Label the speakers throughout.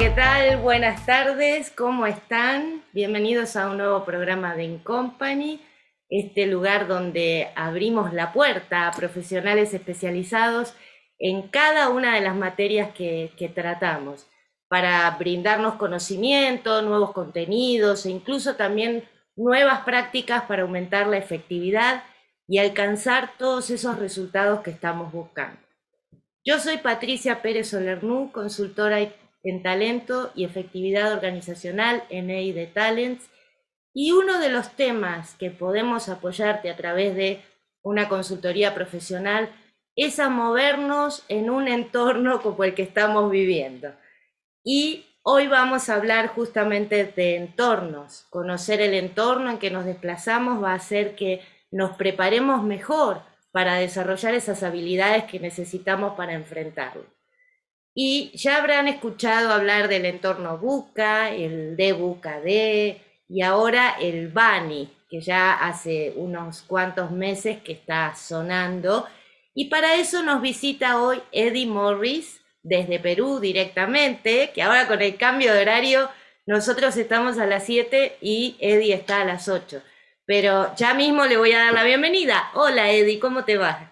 Speaker 1: ¿qué tal? Buenas tardes, ¿cómo están? Bienvenidos a un nuevo programa de Incompany, este lugar donde abrimos la puerta a profesionales especializados en cada una de las materias que, que tratamos, para brindarnos conocimiento, nuevos contenidos e incluso también nuevas prácticas para aumentar la efectividad y alcanzar todos esos resultados que estamos buscando. Yo soy Patricia Pérez Solernú, consultora en talento y efectividad organizacional en EID Talents, y uno de los temas que podemos apoyarte a través de una consultoría profesional es a movernos en un entorno como el que estamos viviendo. Y hoy vamos a hablar justamente de entornos. Conocer el entorno en que nos desplazamos va a hacer que nos preparemos mejor para desarrollar esas habilidades que necesitamos para enfrentarlo. Y ya habrán escuchado hablar del entorno Buca, el DBUCAD y ahora el BANI, que ya hace unos cuantos meses que está sonando. Y para eso nos visita hoy Eddie Morris desde Perú directamente, que ahora con el cambio de horario nosotros estamos a las 7 y Eddie está a las 8. Pero ya mismo le voy a dar la bienvenida. Hola Eddie, ¿cómo te va?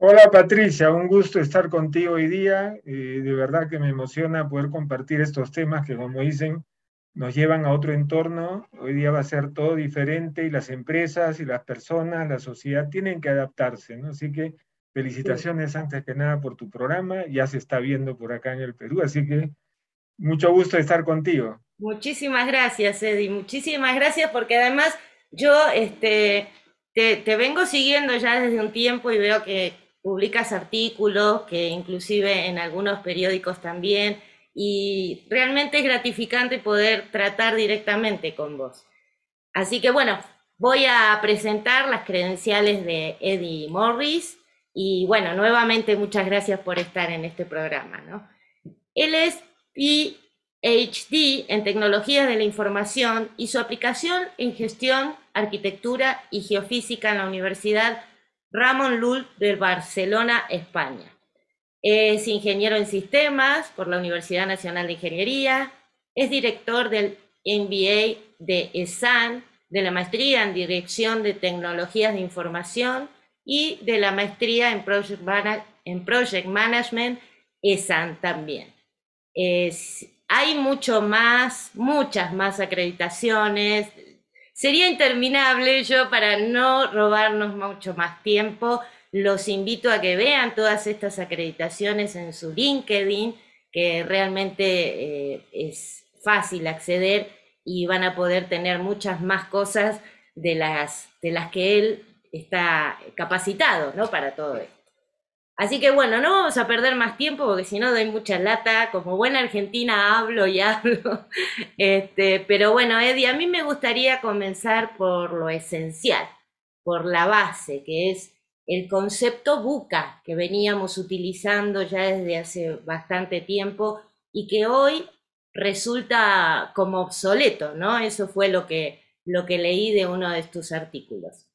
Speaker 2: Hola Patricia, un gusto estar contigo hoy día. De verdad que me emociona poder compartir estos temas que, como dicen, nos llevan a otro entorno. Hoy día va a ser todo diferente y las empresas y las personas, la sociedad tienen que adaptarse, ¿no? Así que felicitaciones antes que nada por tu programa. Ya se está viendo por acá en el Perú, así que mucho gusto estar contigo.
Speaker 1: Muchísimas gracias, Eddie. Muchísimas gracias porque además yo este, te, vengo siguiendo ya desde un tiempo y veo que publicas artículos, que inclusive en algunos periódicos también, y realmente es gratificante poder tratar directamente con vos. Así que bueno, voy a presentar las credenciales de Eddie Morris y bueno, nuevamente muchas gracias por estar en este programa. ¿no? Él es PhD en tecnologías de la información y su aplicación en gestión Arquitectura y Geofísica en la Universidad Ramón Llull de Barcelona, España. Es ingeniero en sistemas por la Universidad Nacional de Ingeniería, es director del MBA de ESAN, de la maestría en Dirección de Tecnologías de Información y de la maestría en Project, Management, ESAN también. hay mucho más, muchas más acreditaciones, Sería interminable, yo para no robarnos mucho más tiempo, los invito a que vean todas estas acreditaciones en su LinkedIn, que realmente eh, es fácil acceder y van a poder tener muchas más cosas de las, de las que él está capacitado ¿no? para todo esto. Así que bueno, no vamos a perder más tiempo porque si no doy mucha lata. Como buena argentina hablo y hablo. Este, pero bueno, Eddie, a mí me gustaría comenzar por lo esencial, por la base, que es el concepto buca que veníamos utilizando ya desde hace bastante tiempo y que hoy resulta como obsoleto, ¿no? Eso fue lo que, lo que leí de uno de tus artículos.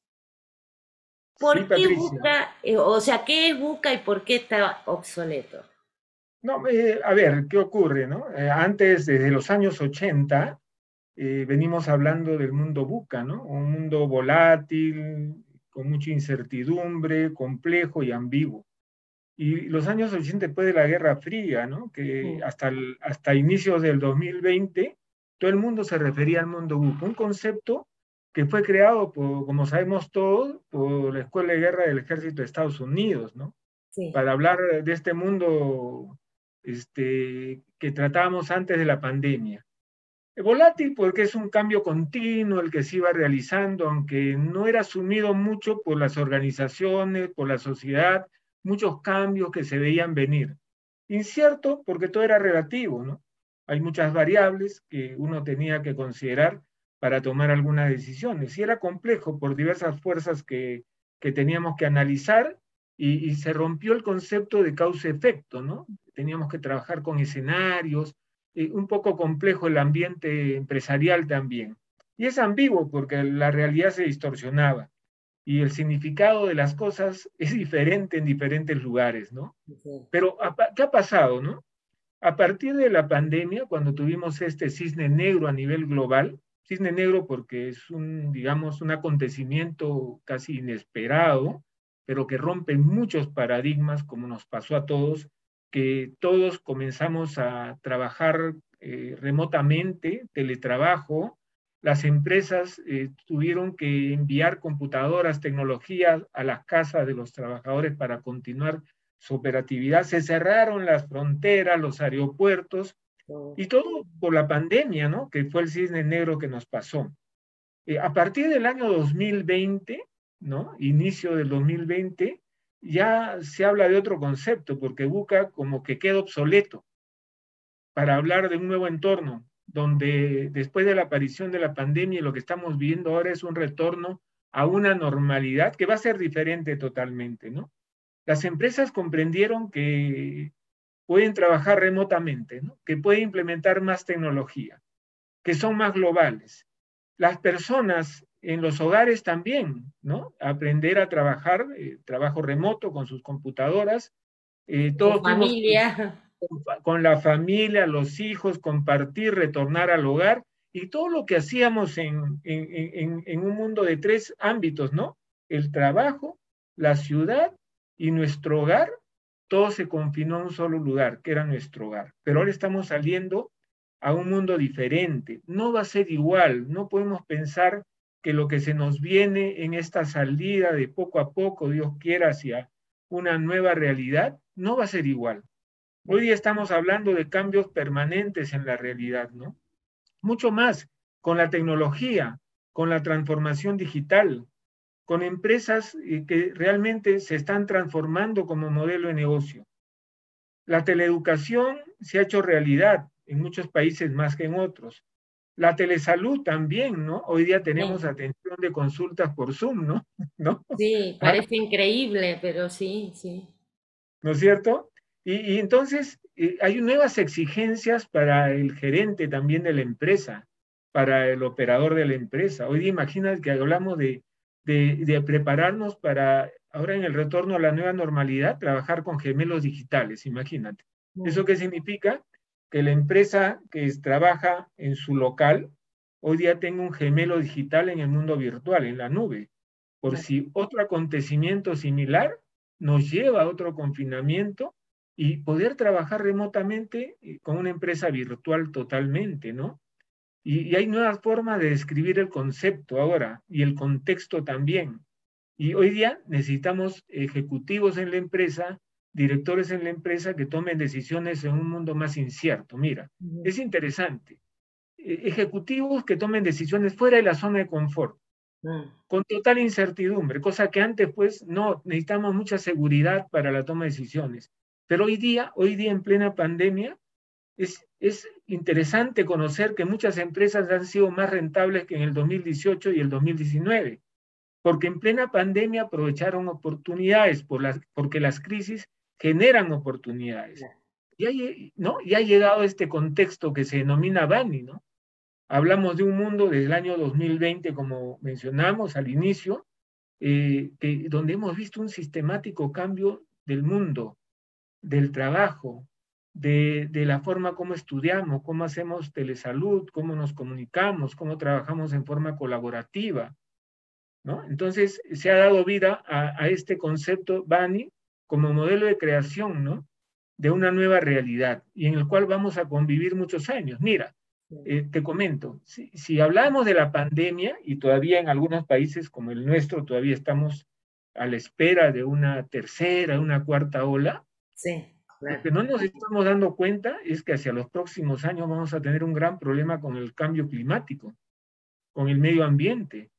Speaker 1: ¿Por qué Buca, eh, o sea, qué es Buca y por qué está obsoleto?
Speaker 2: No, eh, a ver, ¿qué ocurre? No? Eh, antes, desde los años 80, venimos hablando del mundo Buca, ¿no? Un mundo volátil, con mucha incertidumbre, complejo y ambiguo. Y los años 80 después de la Guerra Fría, ¿no? Que hasta, hasta inicios del 2020, todo el mundo se refería al mundo Buca, un concepto que fue creado, como sabemos todos, por la Escuela de Guerra del Ejército de Estados Unidos, ¿no? Para hablar de este mundo este, que tratábamos antes de la pandemia. Volátil porque es un cambio continuo el que se iba realizando, aunque no era asumido mucho por las organizaciones, por la sociedad, muchos cambios que se veían venir. Incierto porque todo era relativo, ¿no? Hay muchas variables que uno tenía que considerar para tomar algunas decisiones. Y era complejo por diversas fuerzas que, que teníamos que analizar y, se rompió el concepto de causa-efecto, ¿no? Teníamos que trabajar con escenarios, eh, un poco complejo el ambiente empresarial también. Y es ambiguo porque la realidad se distorsionaba y el significado de las cosas es diferente en diferentes lugares, ¿no? Pero, ¿qué ha pasado, no? A partir de la pandemia, cuando tuvimos este cisne negro a nivel global, cisne negro porque es un, digamos, un acontecimiento casi inesperado, pero que rompe muchos paradigmas, como nos pasó a todos, que todos comenzamos a trabajar eh, remotamente, teletrabajo, las empresas eh, tuvieron que enviar computadoras, tecnologías a las casas de los trabajadores para continuar su operatividad, se cerraron las fronteras, los aeropuertos. Y todo por la pandemia, ¿no? Que fue el cisne negro que nos pasó. Eh, a partir del año 2020, ¿no? Inicio del 2020, ya se habla de otro concepto, porque busca como que queda obsoleto para hablar de un nuevo entorno, donde después de la aparición de la pandemia lo que estamos viendo ahora es un retorno a una normalidad que va a ser diferente totalmente, ¿no? Las empresas comprendieron que pueden trabajar remotamente, ¿no? que pueden implementar más tecnología, que son más globales. Las personas en los hogares también, ¿no? Aprender a trabajar, eh, trabajo remoto con sus computadoras.
Speaker 1: Eh, con familia.
Speaker 2: Con, la familia, los hijos, compartir, retornar al hogar y todo lo que hacíamos en, en, en, un mundo de tres ámbitos, ¿no? El trabajo, la ciudad y nuestro hogar, todo se confinó a un solo lugar, que era nuestro hogar. Pero ahora estamos saliendo a un mundo diferente. No va a ser igual, no podemos pensar que lo que se nos viene en esta salida de poco a poco, Dios quiera, hacia una nueva realidad, no va a ser igual. Hoy estamos hablando de cambios permanentes en la realidad, ¿no? Mucho más con la tecnología, con la transformación digital, con empresas que realmente se están transformando como modelo de negocio. La teleeducación se ha hecho realidad en muchos países más que en otros. La telesalud también, ¿no? Hoy día tenemos atención de consultas por Zoom, ¿no? ¿No?
Speaker 1: Sí, ah. parece increíble, pero sí, sí.
Speaker 2: ¿No es cierto? Y, entonces eh, hay nuevas exigencias para el gerente también de la empresa, para el operador de la empresa. Hoy día imagina que hablamos de, de, de prepararnos para, ahora en el retorno a la nueva normalidad, trabajar con gemelos digitales, imagínate. ¿Eso qué significa? que la empresa que trabaja en su local hoy día tenga un gemelo digital en el mundo virtual, en la nube, por si otro acontecimiento similar nos lleva a otro confinamiento y poder trabajar remotamente eh, con una empresa virtual totalmente, ¿no? Y, y, hay nuevas formas de describir el concepto ahora y el contexto también. Y hoy día necesitamos ejecutivos en la empresa directores en la empresa que tomen decisiones en un mundo más incierto. Mira, es interesante. E, ejecutivos que tomen decisiones fuera de la zona de confort, con total incertidumbre, cosa que antes pues no, necesitamos mucha seguridad para la toma de decisiones. Pero hoy día, hoy día en plena pandemia, es, es interesante conocer que muchas empresas han sido más rentables que en el 2018 y el 2019, porque en plena pandemia aprovecharon oportunidades por las, porque las crisis generan oportunidades. Y, hay, ¿no? y ha llegado este contexto que se denomina Bani, ¿no? Hablamos de un mundo desde el año 2020, como mencionamos al inicio, eh, que, donde hemos visto un sistemático cambio del mundo, del trabajo, de, de, la forma como estudiamos, cómo hacemos telesalud, cómo nos comunicamos, cómo trabajamos en forma colaborativa. ¿no? Entonces, se ha dado vida a, a este concepto Bani, como modelo de creación, ¿no? De una nueva realidad y en el cual vamos a convivir muchos años. Mira, eh, te comento, si, hablamos de la pandemia y todavía en algunos países como el nuestro todavía estamos a la espera de una tercera, una cuarta ola,
Speaker 1: sí,
Speaker 2: lo que no nos estamos dando cuenta es que hacia los próximos años vamos a tener un gran problema con el cambio climático, con el medio ambiente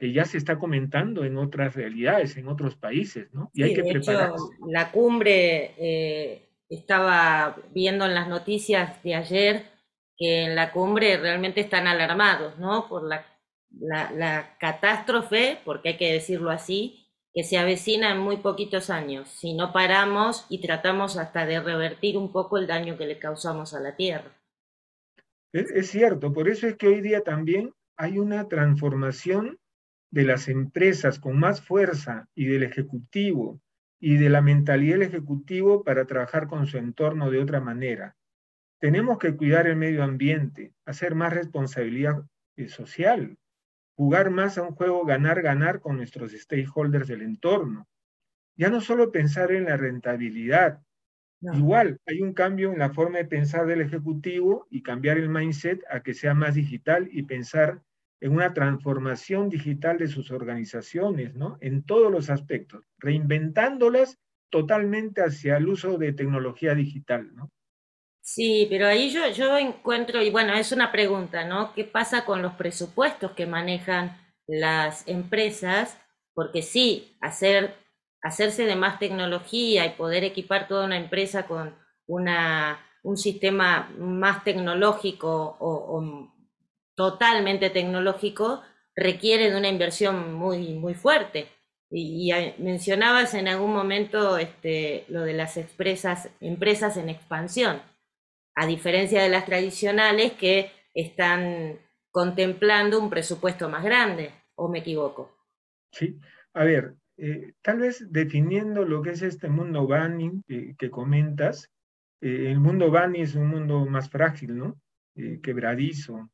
Speaker 2: que ya se está comentando en otras realidades, en otros países, ¿no?
Speaker 1: Y hay que prepararse. la cumbre, eh, estaba viendo en las noticias de ayer que en la cumbre realmente están alarmados, ¿no? Por la, la, catástrofe, porque hay que decirlo así, que se avecina en muy poquitos años, si no paramos y tratamos hasta de revertir un poco el daño que le causamos a la Tierra.
Speaker 2: es cierto, por eso es que hoy día también hay una transformación de las empresas con más fuerza y del ejecutivo y de la mentalidad del ejecutivo para trabajar con su entorno de otra manera. Tenemos que cuidar el medio ambiente, hacer más responsabilidad eh, social, jugar más a un juego ganar-ganar con nuestros stakeholders del entorno. Ya no solo pensar en la rentabilidad, igual hay un cambio en la forma de pensar del ejecutivo y cambiar el mindset a que sea más digital y pensar en una transformación digital de sus organizaciones, ¿no? En todos los aspectos, reinventándolas totalmente hacia el uso de tecnología digital, ¿no?
Speaker 1: Sí, pero ahí yo, yo encuentro, y bueno, es una pregunta, ¿no? ¿Qué pasa con los presupuestos que manejan las empresas? Porque sí, hacer, hacerse de más tecnología y poder equipar toda una empresa con una, un sistema más tecnológico o, totalmente tecnológico requiere de una inversión muy, muy fuerte. Y, mencionabas en algún momento este, lo de las empresas en expansión a diferencia de las tradicionales que están contemplando un presupuesto más grande, ¿o me equivoco?
Speaker 2: Sí, a ver, eh, tal vez definiendo lo que es este mundo Bani que comentas, eh, el mundo Bani es un mundo más frágil, ¿no? Eh, quebradizo,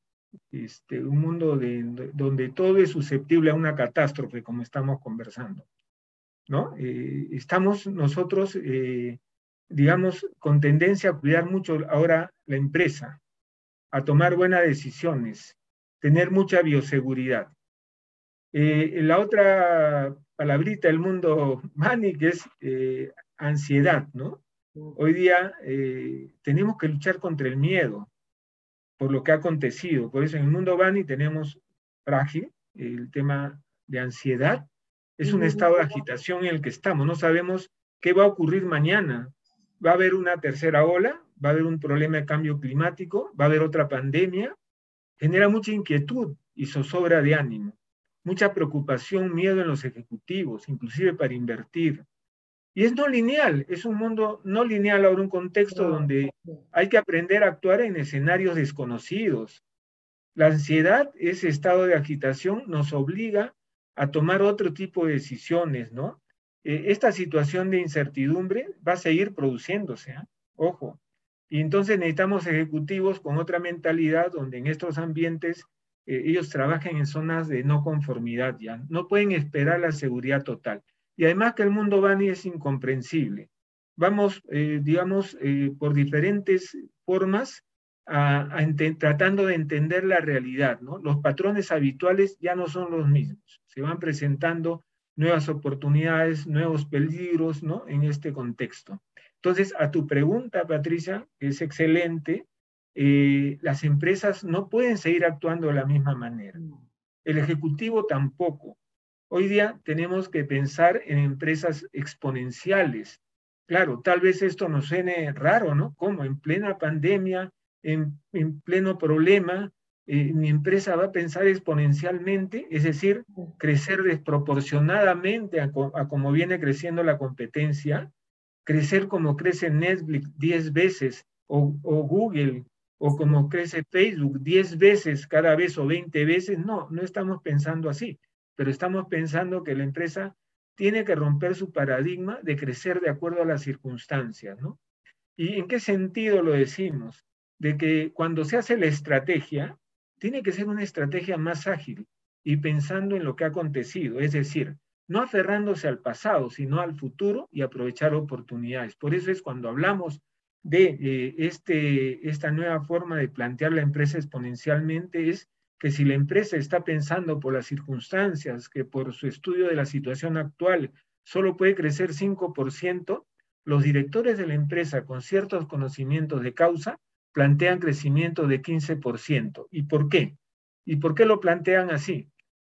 Speaker 2: este, un mundo de, donde todo es susceptible a una catástrofe, como estamos conversando, ¿no? estamos nosotros digamos, con tendencia a cuidar mucho ahora la empresa, a tomar buenas decisiones, tener mucha bioseguridad. Eh, la otra palabrita del mundo Mani, que es eh, ansiedad, ¿no? Hoy día eh, tenemos que luchar contra el miedo por lo que ha acontecido. Por eso en el mundo Bani tenemos frágil el tema de ansiedad. Es un estado de agitación en el que estamos. No sabemos qué va a ocurrir mañana va a haber una tercera ola, va a haber un problema de cambio climático, va a haber otra pandemia, genera mucha inquietud y zozobra de ánimo, mucha preocupación, miedo en los ejecutivos, inclusive para invertir. Y es no lineal, es un mundo no lineal ahora, un contexto donde hay que aprender a actuar en escenarios desconocidos. La ansiedad, ese estado de agitación, nos obliga a tomar otro tipo de decisiones, ¿no? Eh, esta situación de incertidumbre va a seguir produciéndose, ¿ah? ojo. Y entonces necesitamos ejecutivos con otra mentalidad donde en estos ambientes eh, ellos trabajen en zonas de no conformidad ya. No pueden esperar la seguridad total. Y además que el mundo Bani es incomprensible. Vamos, eh, digamos, por diferentes formas tratando de entender la realidad, ¿no? Los patrones habituales ya no son los mismos. Se van presentando nuevas oportunidades, nuevos peligros, ¿no? En este contexto. Entonces, a tu pregunta, Patricia, que es excelente, eh, las empresas no pueden seguir actuando de la misma manera. El Ejecutivo tampoco. Hoy día tenemos que pensar en empresas exponenciales. Claro, tal vez esto nos suene raro, ¿no? Como en plena pandemia, en, en pleno problema, eh, mi empresa va a pensar exponencialmente, es decir, crecer desproporcionadamente a, como viene creciendo la competencia, crecer como crece Netflix 10 veces o, Google o como crece Facebook 10 veces cada vez o 20 veces, no, no estamos pensando así, pero estamos pensando que la empresa tiene que romper su paradigma de crecer de acuerdo a las circunstancias, ¿no? ¿Y en qué sentido lo decimos? De que cuando se hace la estrategia, tiene que ser una estrategia más ágil y pensando en lo que ha acontecido, es decir, no aferrándose al pasado, sino al futuro y aprovechar oportunidades. Por eso es cuando hablamos de eh, este, esta nueva forma de plantear la empresa exponencialmente, es que si la empresa está pensando por las circunstancias, que por su estudio de la situación actual solo puede crecer 5%, los directores de la empresa con ciertos conocimientos de causa plantean crecimiento de 15%. ¿Y por qué? ¿Y por qué lo plantean así?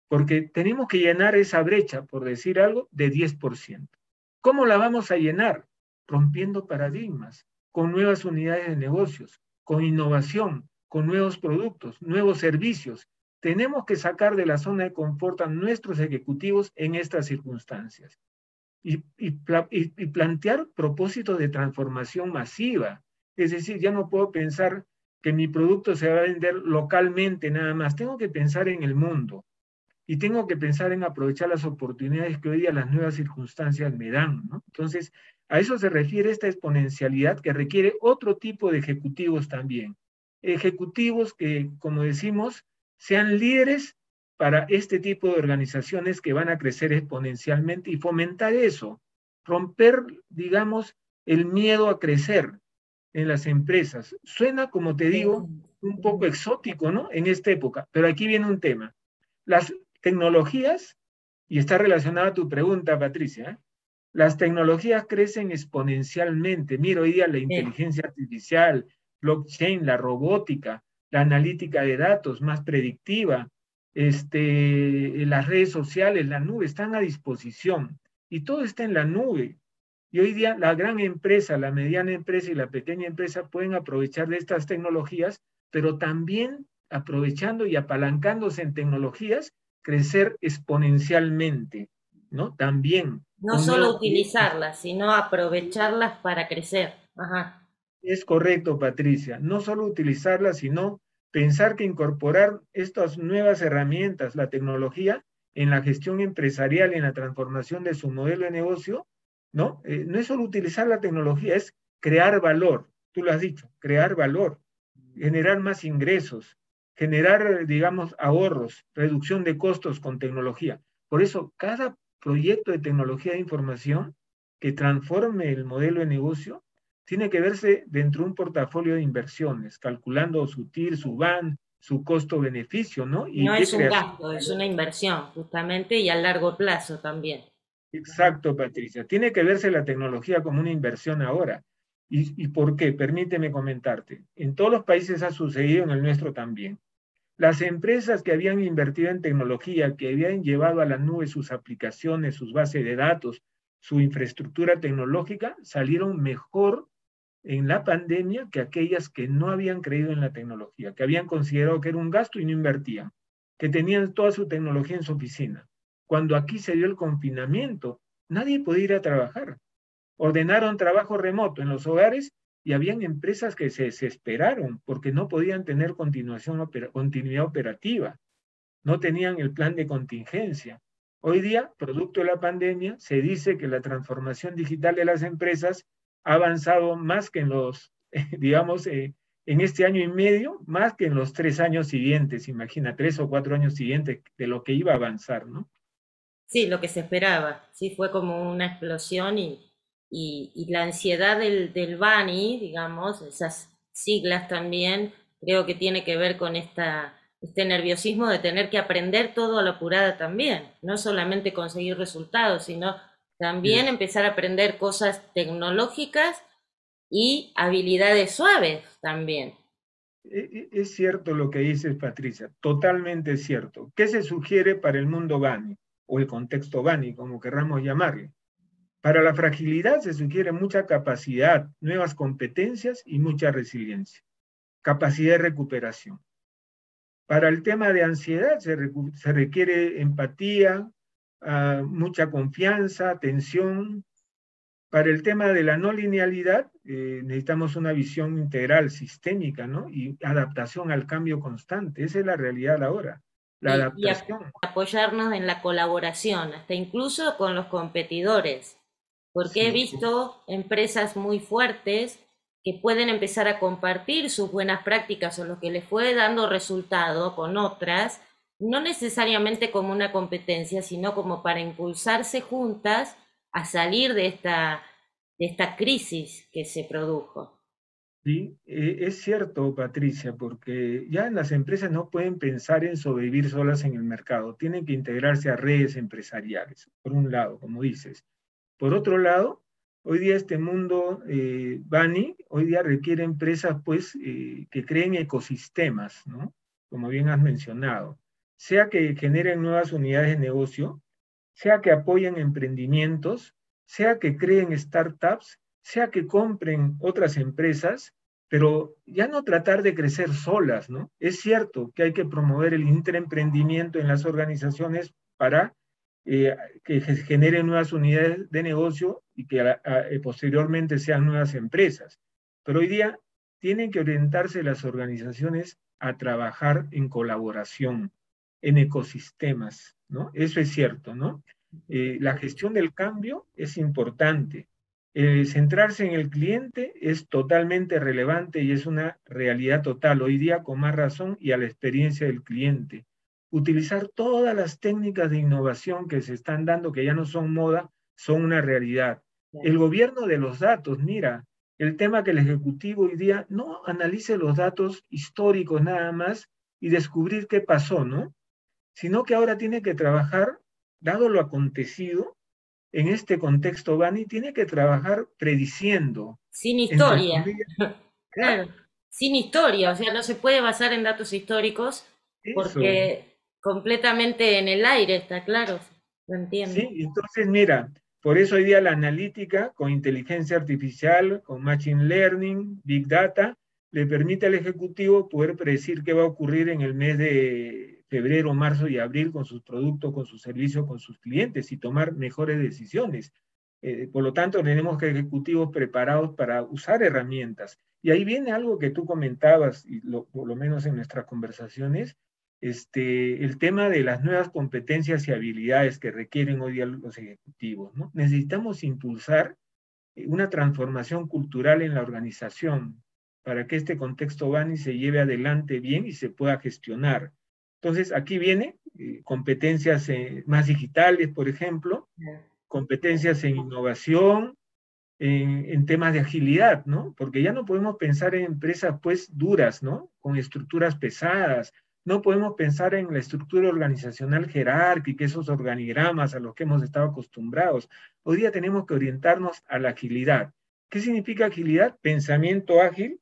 Speaker 2: Porque tenemos que llenar esa brecha, por decir algo, de 10%. ¿Cómo la vamos a llenar? Rompiendo paradigmas, con nuevas unidades de negocios, con innovación, con nuevos productos, nuevos servicios. Tenemos que sacar de la zona de confort a nuestros ejecutivos en estas circunstancias y, y plantear propósitos de transformación masiva, es decir, ya no puedo pensar que mi producto se va a vender localmente nada más. Tengo que pensar en el mundo. y tengo que pensar en aprovechar las oportunidades que hoy día las nuevas circunstancias me dan. Entonces, a eso se refiere esta exponencialidad que requiere otro tipo de ejecutivos también. Ejecutivos que, como decimos, sean líderes para este tipo de organizaciones que van a crecer exponencialmente y fomentar eso, romper, digamos, el miedo a crecer en las empresas. Suena, como te digo, un poco exótico, ¿no? En esta época, pero aquí viene un tema. Las tecnologías, y está relacionada a tu pregunta, Patricia, ¿eh? las tecnologías crecen exponencialmente. Mira, hoy día la inteligencia artificial, blockchain, la robótica, la analítica de datos más predictiva, este, las redes sociales, la nube, están a disposición. Y todo está en la nube. Y hoy día la gran empresa, la mediana empresa y la pequeña empresa pueden aprovechar de estas tecnologías, pero también aprovechando y apalancándose en tecnologías, crecer exponencialmente, ¿no? También.
Speaker 1: No solo utilizarlas, sino aprovecharlas para crecer. Ajá.
Speaker 2: Es correcto, Patricia. No solo utilizarlas, sino pensar que incorporar estas nuevas herramientas, la tecnología, en la gestión empresarial, en la transformación de su modelo de negocio, ¿no? Eh, no es solo utilizar la tecnología, es crear valor. Tú lo has dicho, crear valor, generar más ingresos, generar, digamos, ahorros, reducción de costos con tecnología. Por eso, cada proyecto de tecnología de información que transforme el modelo de negocio tiene que verse dentro de un portafolio de inversiones, calculando su TIR, su BAN, su costo-beneficio, ¿no?
Speaker 1: Y no es un gasto, es una inversión, justamente, y a largo plazo también.
Speaker 2: Exacto, Patricia. Tiene que verse la tecnología como una inversión ahora. ¿Y, por qué? Permíteme comentarte. En todos los países ha sucedido, en el nuestro también. Las empresas que habían invertido en tecnología, que habían llevado a la nube sus aplicaciones, sus bases de datos, su infraestructura tecnológica, salieron mejor en la pandemia que aquellas que no habían creído en la tecnología, que habían considerado que era un gasto y no invertían, que tenían toda su tecnología en su oficina. Cuando aquí se dio el confinamiento, nadie podía ir a trabajar. Ordenaron trabajo remoto en los hogares y habían empresas que se desesperaron porque no podían tener continuación, continuidad operativa, no tenían el plan de contingencia. Hoy día, producto de la pandemia, se dice que la transformación digital de las empresas ha avanzado más que en los, digamos, eh, en este año y medio, más que en los tres años siguientes, imagina, tres o cuatro años siguientes de lo que iba a avanzar, ¿no?
Speaker 1: Sí, lo que se esperaba, sí, fue como una explosión y, y, la ansiedad del, del Bani, digamos, esas siglas también, creo que tiene que ver con esta, este nerviosismo de tener que aprender todo a la apurada también, no solamente conseguir resultados, sino también empezar a aprender cosas tecnológicas y habilidades suaves también.
Speaker 2: E, e, es cierto lo que dices, Patricia, totalmente cierto. ¿Qué se sugiere para el mundo Bani? O el contexto Bani, como querramos llamarle. Para la fragilidad se sugiere mucha capacidad, nuevas competencias y mucha resiliencia, capacidad de recuperación. Para el tema de ansiedad se, requiere empatía, ah, mucha confianza, atención. Para el tema de la no linealidad eh, necesitamos una visión integral, sistémica, ¿no? Y adaptación al cambio constante. Esa es la realidad ahora la adaptación.
Speaker 1: Y apoyarnos en la colaboración, hasta incluso con los competidores, porque he visto empresas muy fuertes que pueden empezar a compartir sus buenas prácticas o lo que les fue dando resultado con otras, no necesariamente como una competencia, sino como para impulsarse juntas a salir de esta, de esta crisis que se produjo.
Speaker 2: Sí, eh, es cierto, Patricia, porque ya las empresas no pueden pensar en sobrevivir solas en el mercado, tienen que integrarse a redes empresariales, por un lado, como dices. Por otro lado, hoy día este mundo, eh, Bani, hoy día requiere empresas pues eh, que creen ecosistemas, ¿no? Como bien has mencionado, sea que generen nuevas unidades de negocio, sea que apoyen emprendimientos, sea que creen startups sea que compren otras empresas, pero ya no tratar de crecer solas, ¿no? Es cierto que hay que promover el interemprendimiento en las organizaciones para eh, que generen nuevas unidades de negocio y que eh, posteriormente sean nuevas empresas. Pero hoy día tienen que orientarse las organizaciones a trabajar en colaboración, en ecosistemas, ¿no? Eso es cierto, ¿no? Eh, la gestión del cambio es importante. Eh, centrarse en el cliente es totalmente relevante y es una realidad total, hoy día con más razón y a la experiencia del cliente. Utilizar todas las técnicas de innovación que se están dando, que ya no son moda, son una realidad. El gobierno de los datos, mira, el tema que el Ejecutivo hoy día no analice los datos históricos nada más y descubrir qué pasó, ¿no? Sino que ahora tiene que trabajar, dado lo acontecido, en este contexto, Bani, tiene que trabajar prediciendo.
Speaker 1: Sin historia. Claro, sin historia, o sea, no se puede basar en datos históricos porque completamente en el aire, está claro, lo entiendo.
Speaker 2: Sí, entonces mira, por eso hoy día la analítica con inteligencia artificial, con machine learning, big data, le permite al ejecutivo poder predecir qué va a ocurrir en el mes de febrero, marzo y abril con sus productos, con sus servicios, con sus clientes y tomar mejores decisiones. Eh, por lo tanto, tenemos que ejecutivos preparados para usar herramientas. Y ahí viene algo que tú comentabas, y por lo menos en nuestras conversaciones, este, el tema de las nuevas competencias y habilidades que requieren hoy día los ejecutivos. ¿no? Necesitamos impulsar eh, una transformación cultural en la organización para que este contexto BANI se lleve adelante bien y se pueda gestionar. Entonces, aquí viene eh, competencias eh, más digitales, por ejemplo, competencias en innovación, en, en, temas de agilidad, ¿no? Porque ya no podemos pensar en empresas, pues, duras, ¿no? Con estructuras pesadas, no podemos pensar en la estructura organizacional jerárquica, esos organigramas a los que hemos estado acostumbrados. Hoy día tenemos que orientarnos a la agilidad. ¿Qué significa agilidad? Pensamiento ágil,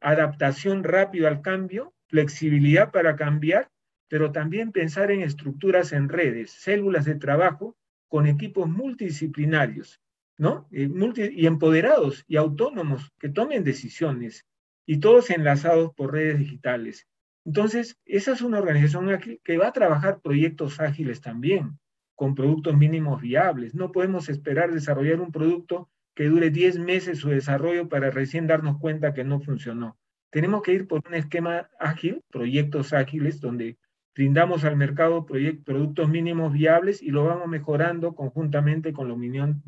Speaker 2: adaptación rápido al cambio, flexibilidad para cambiar, pero también pensar en estructuras en redes, células de trabajo con equipos multidisciplinarios, ¿no? Eh, y empoderados y autónomos que tomen decisiones y todos enlazados por redes digitales. Entonces, esa es una organización que va a trabajar proyectos ágiles también, con productos mínimos viables. No podemos esperar desarrollar un producto que dure 10 meses su desarrollo para recién darnos cuenta que no funcionó. Tenemos que ir por un esquema ágil, proyectos ágiles, donde brindamos al mercado productos mínimos viables y lo vamos mejorando conjuntamente con la opinión,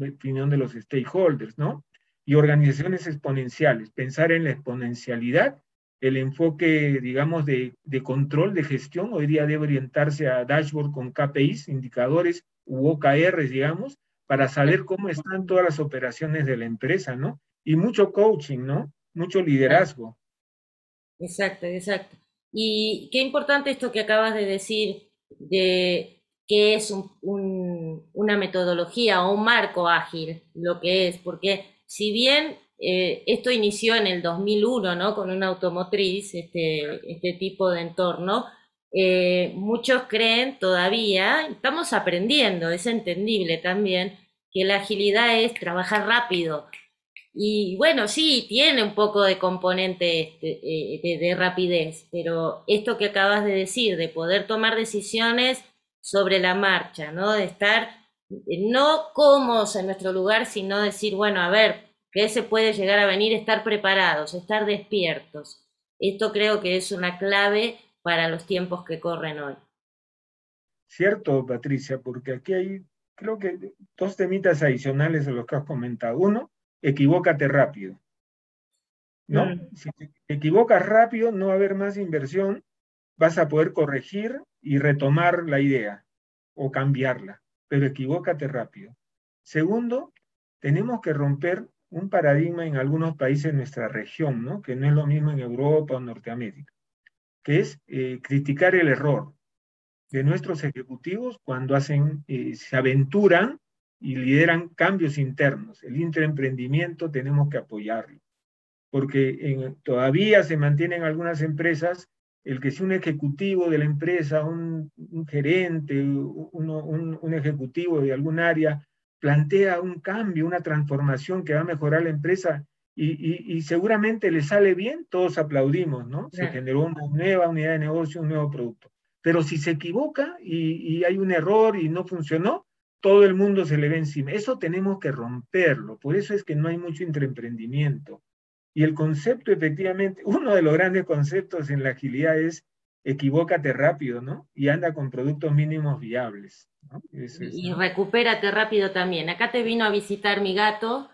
Speaker 2: de los stakeholders, ¿no? Y organizaciones exponenciales, pensar en la exponencialidad el enfoque, digamos, de, control, de gestión, hoy día debe orientarse a dashboard con KPIs, indicadores u OKRs, digamos, para saber cómo están todas las operaciones de la empresa, ¿no? Y mucho coaching, ¿no? Mucho liderazgo.
Speaker 1: Exacto, exacto. Y qué importante esto que acabas de decir de qué es una metodología o un marco ágil, lo que es, porque si bien eh, esto inició en el 2001, ¿no? Con una automotriz, este, este tipo de entorno. Eh, muchos creen todavía, estamos aprendiendo, es entendible también, que la agilidad es trabajar rápido. Y bueno, sí, tiene un poco de componente eh, de, rapidez, pero esto que acabas de decir, de poder tomar decisiones sobre la marcha, ¿no? De estar no cómodos en nuestro lugar, sino decir, bueno, a ver, que se puede llegar a venir, estar preparados, estar despiertos. Esto creo que es una clave para los tiempos que corren hoy.
Speaker 2: Cierto, Patricia, porque aquí hay, creo que dos temitas adicionales de los que has comentado. Uno, equivócate rápido. ¿No? Mm. Si te equivocas rápido, no va a haber más inversión, vas a poder corregir y retomar la idea o cambiarla, pero equivócate rápido. Segundo, tenemos que romper un paradigma en algunos países de nuestra región, ¿no? que no es lo mismo en Europa o Norteamérica, que es eh, criticar el error de nuestros ejecutivos cuando hacen, eh, se aventuran y lideran cambios internos. El intraemprendimiento tenemos que apoyarlo, porque todavía se mantienen algunas empresas el que si un ejecutivo de la empresa, un, gerente, un ejecutivo de algún área plantea un cambio, una transformación que va a mejorar la empresa y, seguramente le sale bien, todos aplaudimos, ¿no? Se generó una nueva unidad de negocio, un nuevo producto. Pero si se equivoca y, hay un error y no funcionó, todo el mundo se le ve encima. Eso tenemos que romperlo. Por eso es que no hay mucho emprendimiento. Y el concepto, efectivamente, uno de los grandes conceptos en la agilidad es equivócate rápido, ¿no? Y anda con productos mínimos viables. ¿no?
Speaker 1: y recupérate rápido también. Acá te vino a visitar mi gato.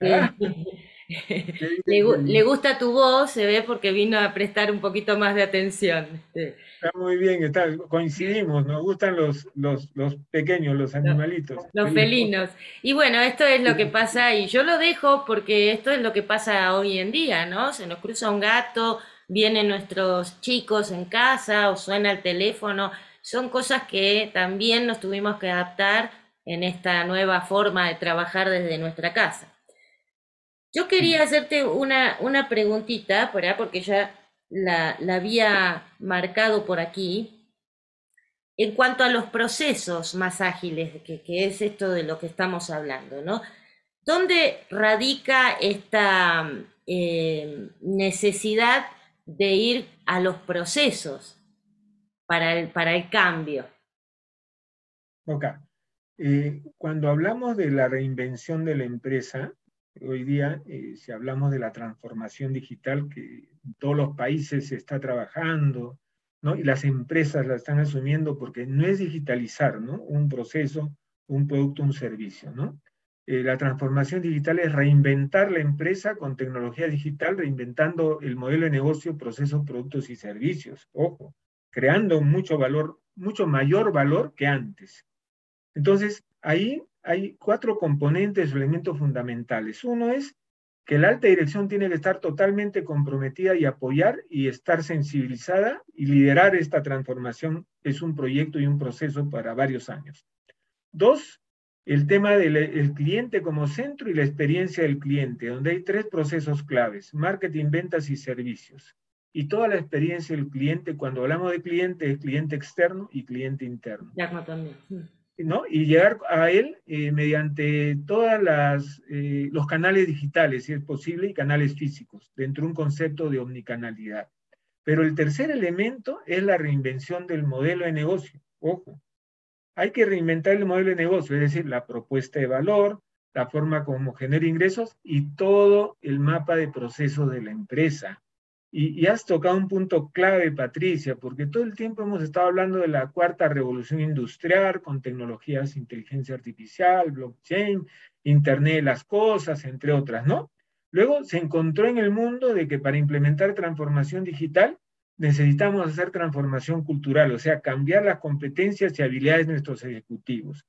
Speaker 1: Ah. le, gusta tu voz, se ve porque vino a prestar un poquito más de atención.
Speaker 2: Está muy bien, coincidimos, nos gustan los, los, pequeños, los animalitos.
Speaker 1: Los, felinos. Y bueno, esto es lo que pasa, y yo lo dejo porque esto es lo que pasa hoy en día, ¿no? Se nos cruza un gato, vienen nuestros chicos en casa o suena el teléfono. Son cosas que también nos tuvimos que adaptar en esta nueva forma de trabajar desde nuestra casa. Yo quería hacerte una, una preguntita, porque ya la, había marcado por aquí, en cuanto a los procesos más ágiles, que, es esto de lo que estamos hablando, ¿no? ¿Dónde radica esta eh, necesidad de ir a los procesos para el, para el cambio?
Speaker 2: Ok. Eh, cuando hablamos de la reinvención de la empresa, Hoy día, eh, si hablamos de la transformación digital que todos los países se está trabajando, ¿no? y las empresas la están asumiendo porque no es digitalizar ¿no? un proceso, un producto, un servicio. ¿no? Eh, la transformación digital es reinventar la empresa con tecnología digital, reinventando el modelo de negocio, procesos, productos y servicios. Ojo, creando mucho valor, mucho mayor valor que antes. Entonces, ahí hay cuatro componentes o elementos fundamentales. Uno es que la alta dirección tiene que estar totalmente comprometida y apoyar y estar sensibilizada y liderar esta transformación. Es un proyecto y un proceso para varios años. Dos, el tema del cliente como centro y la experiencia del cliente, donde hay tres procesos claves, marketing, ventas y servicios. Y toda la experiencia del cliente, cuando hablamos de cliente, es cliente externo y cliente interno.
Speaker 1: Ya, también.
Speaker 2: ¿No? y llegar a él eh, mediante todos eh, los canales digitales, si es posible, y canales físicos, dentro de un concepto de omnicanalidad. Pero el tercer elemento es la reinvención del modelo de negocio. Ojo, hay que reinventar el modelo de negocio, es decir, la propuesta de valor, la forma como genera ingresos y todo el mapa de procesos de la empresa. Y, has tocado un punto clave, Patricia, porque todo el tiempo hemos estado hablando de la cuarta revolución industrial con tecnologías, inteligencia artificial, blockchain, Internet de las cosas, entre otras, ¿no? Luego se encontró en el mundo de que para implementar transformación digital necesitamos hacer transformación cultural, o sea, cambiar las competencias y habilidades de nuestros ejecutivos.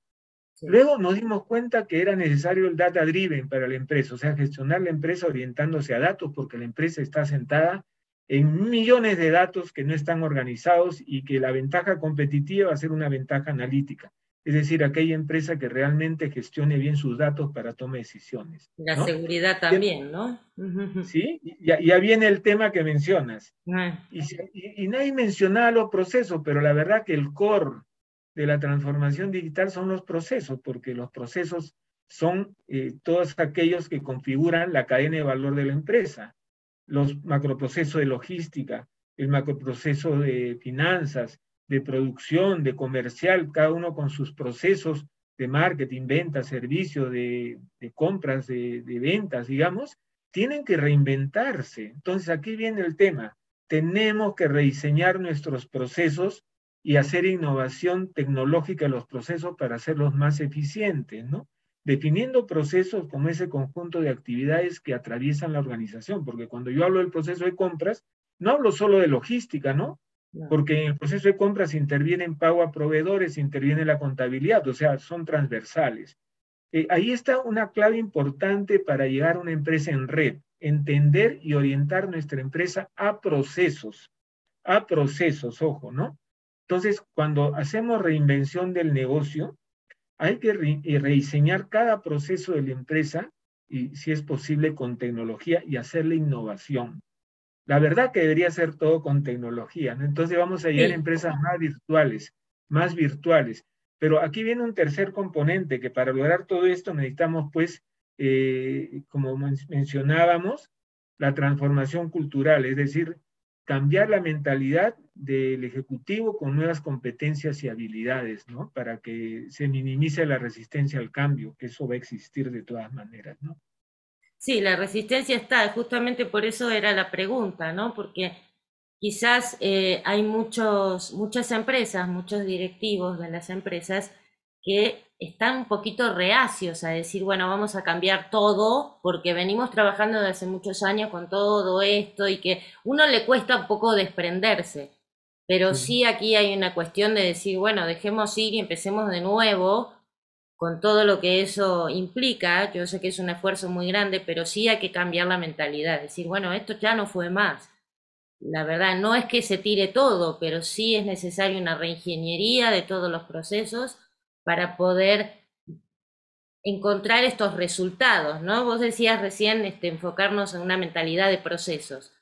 Speaker 2: Luego nos dimos cuenta que era necesario el data driven para la empresa, o sea, gestionar la empresa orientándose a datos, porque la empresa está sentada en millones de datos que no están organizados y que la ventaja competitiva va a ser una ventaja analítica. Es decir, aquella empresa que realmente gestione bien sus datos para toma de decisiones.
Speaker 1: La seguridad también, ¿no?
Speaker 2: Sí, ya, ya, viene el tema que mencionas. Ah. Y, nadie mencionaba los procesos, pero la verdad que el core de la transformación digital son los procesos, porque los procesos son eh, todos aquellos que configuran la cadena de valor de la empresa los macroprocesos de logística, el macroproceso de finanzas, de producción, de comercial, cada uno con sus procesos de marketing, ventas, servicio, de, compras, de, de ventas, digamos, tienen que reinventarse. Entonces aquí viene el tema. Tenemos que rediseñar nuestros procesos y hacer innovación tecnológica en los procesos para hacerlos más eficientes, ¿no? Definiendo procesos como ese conjunto de actividades que atraviesan la organización, porque cuando yo hablo del proceso de compras, no hablo solo de logística, ¿no? Porque en el proceso de compras intervienen pago a proveedores, interviene la contabilidad, o sea, son transversales. Eh, ahí está una clave importante para llegar a una empresa en red, entender y orientar nuestra empresa a procesos, a procesos, ojo, ¿no? Entonces, cuando hacemos reinvención del negocio, hay que rediseñar cada proceso de la empresa y, si es posible, con tecnología y hacerle innovación. La verdad que debería ser todo con tecnología, Entonces vamos a llegar a empresas más virtuales, más virtuales. Pero aquí viene un tercer componente que para lograr todo esto necesitamos, pues, eh, como mencionábamos, la transformación cultural, es decir, cambiar la mentalidad del Ejecutivo con nuevas competencias y habilidades, ¿no? Para que se minimice la resistencia al cambio, que eso va a existir de todas maneras, ¿no?
Speaker 1: Sí, la resistencia está, justamente por eso era la pregunta, ¿no? Porque quizás eh, hay muchos, muchas empresas, muchos directivos de las empresas que están un poquito reacios a decir, bueno, vamos a cambiar todo porque venimos trabajando desde hace muchos años con todo esto y que uno le cuesta un poco desprenderse. Pero sí. aquí hay una cuestión de decir, bueno, dejemos ir y empecemos de nuevo con todo lo que eso implica. Yo sé que es un esfuerzo muy grande, pero sí hay que cambiar la mentalidad. Decir, bueno, esto ya no fue más. La verdad, no es que se tire todo, pero sí es necesaria una reingeniería de todos los procesos para poder encontrar estos resultados, ¿no? Vos decías recién este, enfocarnos en una mentalidad de procesos.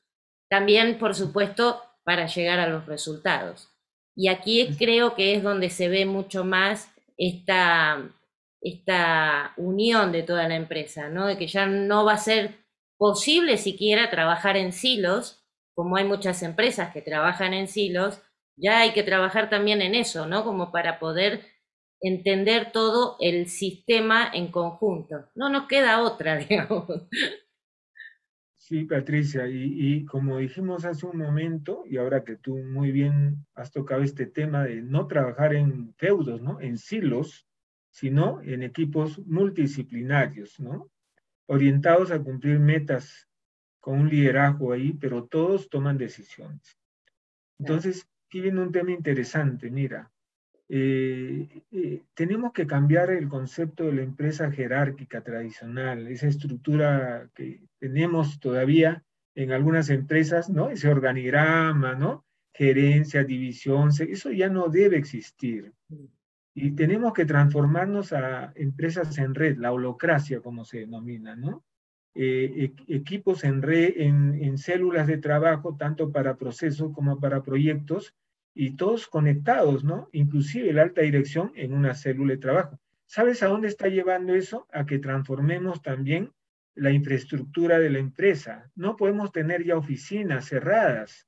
Speaker 1: También, por supuesto, para llegar a los resultados. Y aquí creo que es donde se ve mucho más esta, esta unión de toda la empresa, ¿no? De que ya no va a ser posible siquiera trabajar en silos, como hay muchas empresas que trabajan en silos, ya hay que trabajar también en eso, ¿no? Como para poder entender todo el sistema en conjunto. No nos queda otra, digamos.
Speaker 2: Sí, Patricia, y, como dijimos hace un momento, y ahora que tú muy bien has tocado este tema de no trabajar en feudos, ¿no? En silos, sino en equipos multidisciplinarios, ¿no? Orientados a cumplir metas con un liderazgo ahí, pero todos toman decisiones. Entonces, aquí viene un tema interesante, mira, eh, eh, tenemos que cambiar el concepto de la empresa jerárquica tradicional, esa estructura que tenemos todavía en algunas empresas, ¿no? Ese organigrama, ¿no? Gerencia, división, eso ya no debe existir. Y tenemos que transformarnos a empresas en red, la holocracia, como se denomina, ¿no? Eh, equipos en red, en, en células de trabajo, tanto para procesos como para proyectos, y todos conectados, ¿no? Inclusive la alta dirección en una célula de trabajo. ¿Sabes a dónde está llevando eso? A que transformemos también la infraestructura de la empresa. No podemos tener ya oficinas cerradas.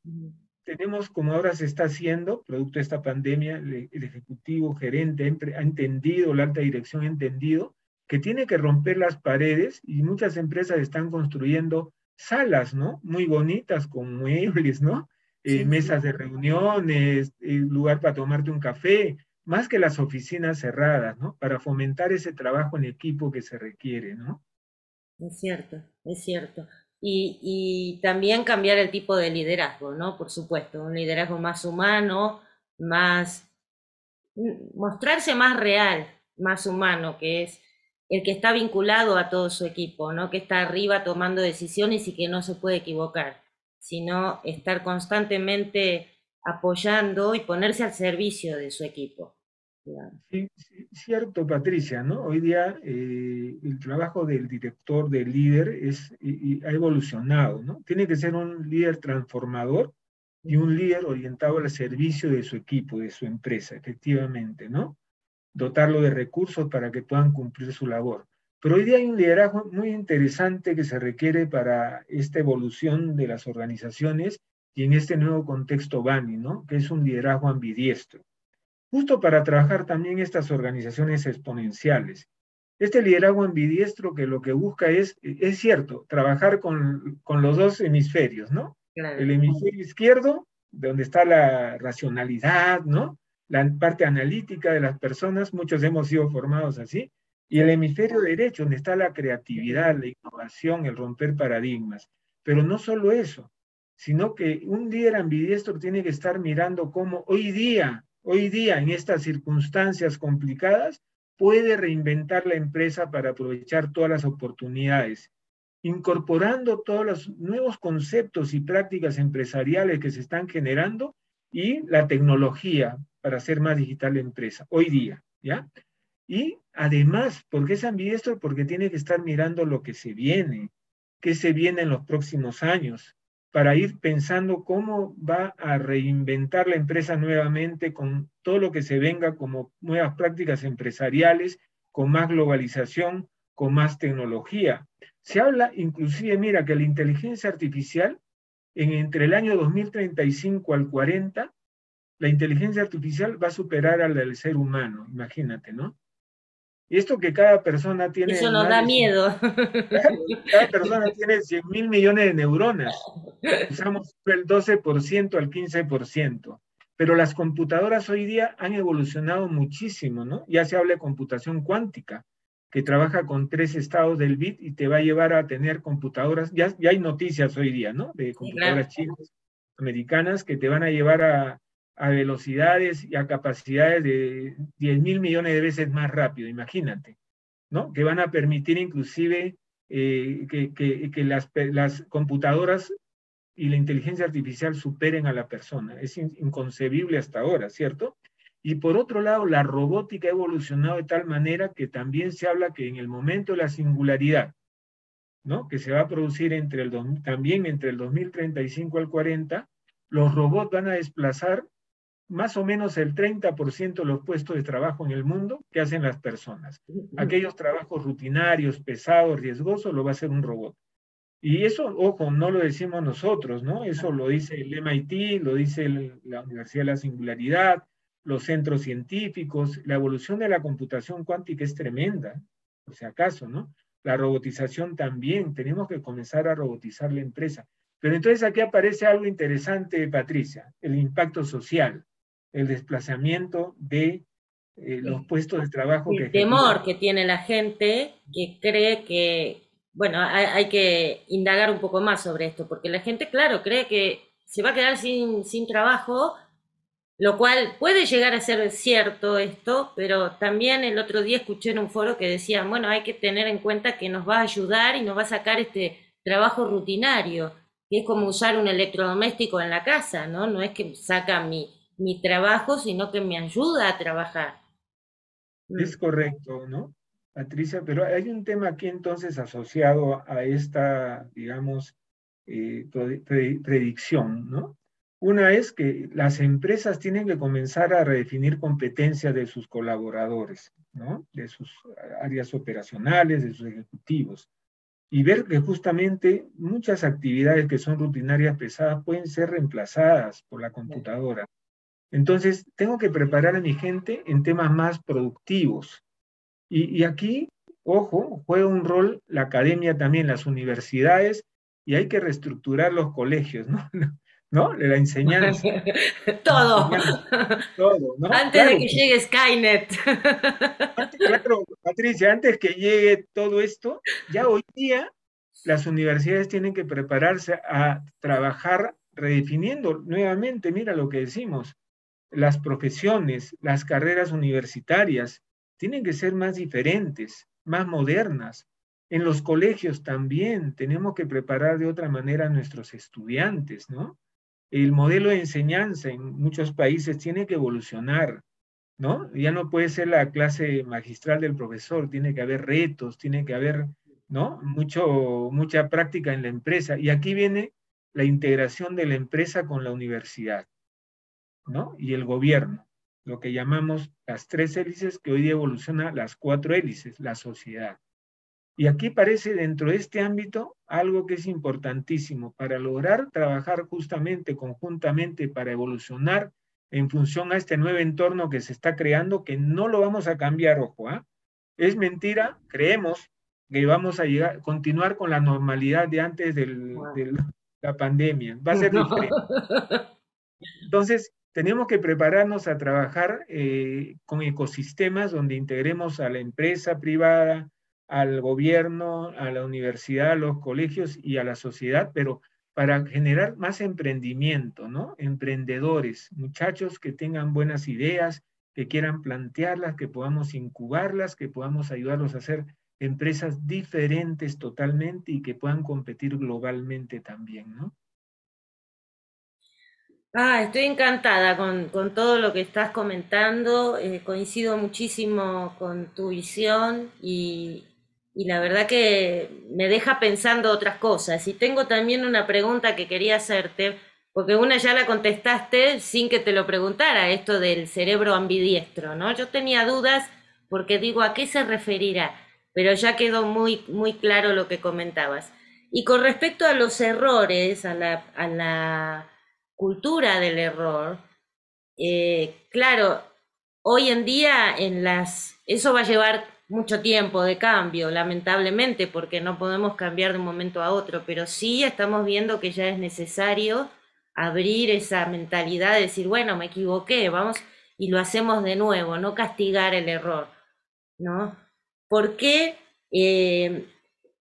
Speaker 2: Tenemos, como ahora se está haciendo, producto de esta pandemia, el, ejecutivo gerente ha entendido, la alta dirección ha entendido, que tiene que romper las paredes y muchas empresas están construyendo salas, ¿no? Muy bonitas con muebles, ¿no? Eh, mesas de reuniones, eh, lugar para tomarte un café, más que las oficinas cerradas, ¿no? Para fomentar ese trabajo en equipo que se requiere, ¿no?
Speaker 1: Es cierto, es cierto. Y, y, también cambiar el tipo de liderazgo, ¿no? Por supuesto, un liderazgo más humano, más, mm, mostrarse más real, más humano, que es el que está vinculado a todo su equipo, ¿no? Que está arriba tomando decisiones y que no se puede equivocar sino estar constantemente apoyando y ponerse al servicio de su equipo.
Speaker 2: Sí, cierto, Patricia, ¿no? Hoy día eh, el trabajo del director, del líder, es, ha evolucionado, ¿no? Tiene que ser un líder transformador y un líder orientado al servicio de su equipo, de su empresa, efectivamente, ¿no? Dotarlo de recursos para que puedan cumplir su labor. Pero hoy día hay un liderazgo muy interesante que se requiere para esta evolución de las organizaciones y en este nuevo contexto BANI, ¿no? Que es un liderazgo ambidiestro. Justo para trabajar también estas organizaciones exponenciales. Este liderazgo ambidiestro que lo que busca es, es cierto, trabajar con, con los dos hemisferios, ¿no? El hemisferio izquierdo, donde está la racionalidad, ¿no? La parte analítica de las personas, muchos hemos sido formados así, y el hemisferio derecho, donde está la creatividad, la innovación, el romper paradigmas. Pero no solo eso, sino que un líder ambidiestro tiene que estar mirando cómo hoy día, hoy día, en estas circunstancias complicadas, puede reinventar la empresa para aprovechar todas las oportunidades, incorporando todos los nuevos conceptos y prácticas empresariales que se están generando y la tecnología para hacer más digital la empresa, hoy día, ¿ya? Y además, ¿por qué es ambidiestro? Porque tiene que estar mirando lo que se viene, qué se viene en los próximos años, para ir pensando cómo va a reinventar la empresa nuevamente con todo lo que se venga como nuevas prácticas empresariales, con más globalización, con más tecnología. Se habla inclusive, mira, que la inteligencia artificial, en, entre el año 2035 al 40, la inteligencia artificial va a superar a la del ser humano, imagínate, ¿no? Y esto que cada persona tiene...
Speaker 1: Eso nos da miedo.
Speaker 2: Cada, persona tiene 100 mil millones de neuronas. Usamos el 12% al 15%. Pero las computadoras hoy día han evolucionado muchísimo, ¿no? Ya se habla de computación cuántica, que trabaja con tres estados del bit y te va a llevar a tener computadoras, ya, ya hay noticias hoy día, ¿no? De computadoras chinas, americanas, que te van a llevar a, a velocidades y a capacidades de 10 mil millones de veces más rápido, imagínate, ¿no? Que van a permitir inclusive eh, que, que, las, las, computadoras y la inteligencia artificial superen a la persona. Es inconcebible hasta ahora, ¿cierto? Y por otro lado, la robótica ha evolucionado de tal manera que también se habla que en el momento de la singularidad, ¿no? que se va a producir entre el, también entre el 2035 al 40, los robots van a desplazar más o menos el 30% de los puestos de trabajo en el mundo que hacen las personas. Aquellos trabajos rutinarios, pesados, riesgosos, lo va a hacer un robot. Y eso, ojo, no lo decimos nosotros, ¿no? Eso lo dice el MIT, lo dice la Universidad de la Singularidad, los centros científicos. La evolución de la computación cuántica es tremenda, o sea, acaso, ¿no? La robotización también, tenemos que comenzar a robotizar la empresa. Pero entonces aquí aparece algo interesante, Patricia, el impacto social el desplazamiento de eh, los puestos de trabajo.
Speaker 1: El temor que tiene la gente que cree que, bueno, hay, que indagar un poco más sobre esto, porque la gente, claro, cree que se va a quedar sin, sin trabajo, lo cual puede llegar a ser cierto esto, pero también el otro día escuché en un foro que decían, bueno, hay que tener en cuenta que nos va a ayudar y nos va a sacar este trabajo rutinario, que es como usar un electrodoméstico en la casa, ¿no? No es que saca mi, mi trabajo, sino que me ayuda a trabajar.
Speaker 2: Mm. Es correcto, ¿no? Patricia, pero hay un tema aquí entonces asociado a esta, digamos, eh, predicción, ¿no? Una es que las empresas tienen que comenzar a redefinir competencias de sus colaboradores, ¿no? De sus áreas operacionales, de sus ejecutivos, y ver que justamente muchas actividades que son rutinarias pesadas pueden ser reemplazadas por la computadora. Entonces, tengo que preparar a mi gente en temas más productivos. Y, aquí, ojo, juega un rol la academia también, las universidades, y hay que reestructurar los colegios, ¿no? ¿No? La enseñanza.
Speaker 1: Todo. todo, ¿no? Antes de que llegue Skynet.
Speaker 2: claro, Patricia, antes que llegue todo esto, ya hoy día las universidades tienen que prepararse a trabajar redefiniendo nuevamente, mira lo que decimos, las profesiones, las carreras universitarias tienen que ser más diferentes, más modernas. En los colegios también tenemos que preparar de otra manera a nuestros estudiantes, ¿no? El modelo de enseñanza en muchos países tiene que evolucionar, ¿no? Ya no puede ser la clase magistral del profesor, tiene que haber retos, tiene que haber, ¿no? Mucho, mucha práctica en la empresa. Y aquí viene la integración de la empresa con la universidad. ¿No? Y el gobierno, lo que llamamos las tres hélices que hoy día evoluciona las cuatro hélices, la sociedad. Y aquí parece dentro de este ámbito algo que es importantísimo para lograr trabajar justamente, conjuntamente, para evolucionar en función a este nuevo entorno que se está creando, que no lo vamos a cambiar, ojo, ¿ah? Es mentira, creemos que vamos a llegar, continuar con la normalidad de antes de la pandemia. Va a ser diferente. Entonces, tenemos que prepararnos a trabajar eh, con ecosistemas donde integremos a la empresa privada, al gobierno, a la universidad, a los colegios y a la sociedad, pero para generar más emprendimiento, ¿no? Emprendedores, muchachos que tengan buenas ideas, que quieran plantearlas, que podamos incubarlas, que podamos ayudarlos a hacer empresas diferentes totalmente y que puedan competir globalmente también, ¿no?
Speaker 1: Ah, estoy encantada con, todo lo que estás comentando, eh, coincido muchísimo con tu visión y, la verdad que me deja pensando otras cosas. Y tengo también una pregunta que quería hacerte, porque una ya la contestaste sin que te lo preguntara, esto del cerebro ambidiestro, ¿no? Yo tenía dudas porque digo, ¿a qué se referirá? Pero ya quedó muy, muy claro lo que comentabas. Y con respecto a los errores, a la, a la cultura del error, eh, claro, hoy en día en las, eso va a llevar mucho tiempo de cambio, lamentablemente, porque no podemos cambiar de un momento a otro, pero sí estamos viendo que ya es necesario abrir esa mentalidad de decir, bueno, me equivoqué, vamos y lo hacemos de nuevo, no castigar el error, ¿no? ¿Por qué eh,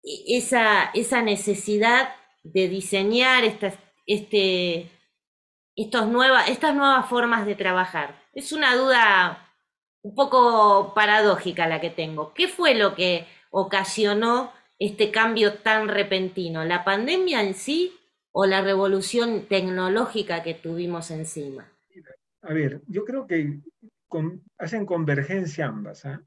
Speaker 1: esa, esa necesidad de diseñar estas, este, estas nuevas formas de trabajar? Es una duda un poco paradójica la que tengo. ¿Qué fue lo que ocasionó este cambio tan repentino? ¿La pandemia en sí o la revolución tecnológica que tuvimos encima?
Speaker 2: A ver, yo creo que hacen convergencia ambas. ¿ah?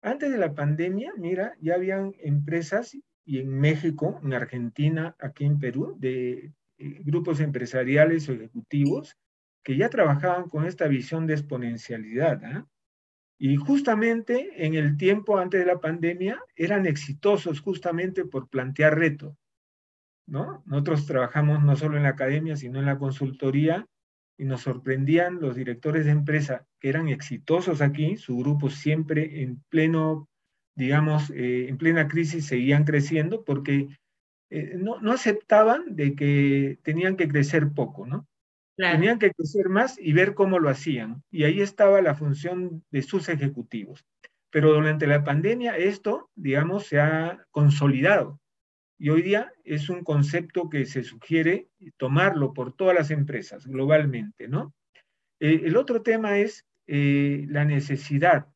Speaker 2: Antes de la pandemia, mira, ya habían empresas y en México, en Argentina, aquí en Perú, de grupos empresariales o ejecutivos que ya trabajaban con esta visión de exponencialidad. ¿ah? Y justamente en el tiempo antes de la pandemia eran exitosos justamente por plantear retos. ¿no? Nosotros trabajamos no solo en la academia, sino en la consultoría y nos sorprendían los directores de empresa que eran exitosos aquí, su grupo siempre en pleno, digamos, eh, en plena crisis seguían creciendo porque eh, no, no aceptaban de que tenían que crecer poco, ¿no? Tenían que crecer más y ver cómo lo hacían. Y ahí estaba la función de sus ejecutivos. Pero durante la pandemia esto, digamos, se ha consolidado. Y hoy día es un concepto que se sugiere tomarlo por todas las empresas globalmente, ¿no? Eh, el otro tema es eh, la necesidad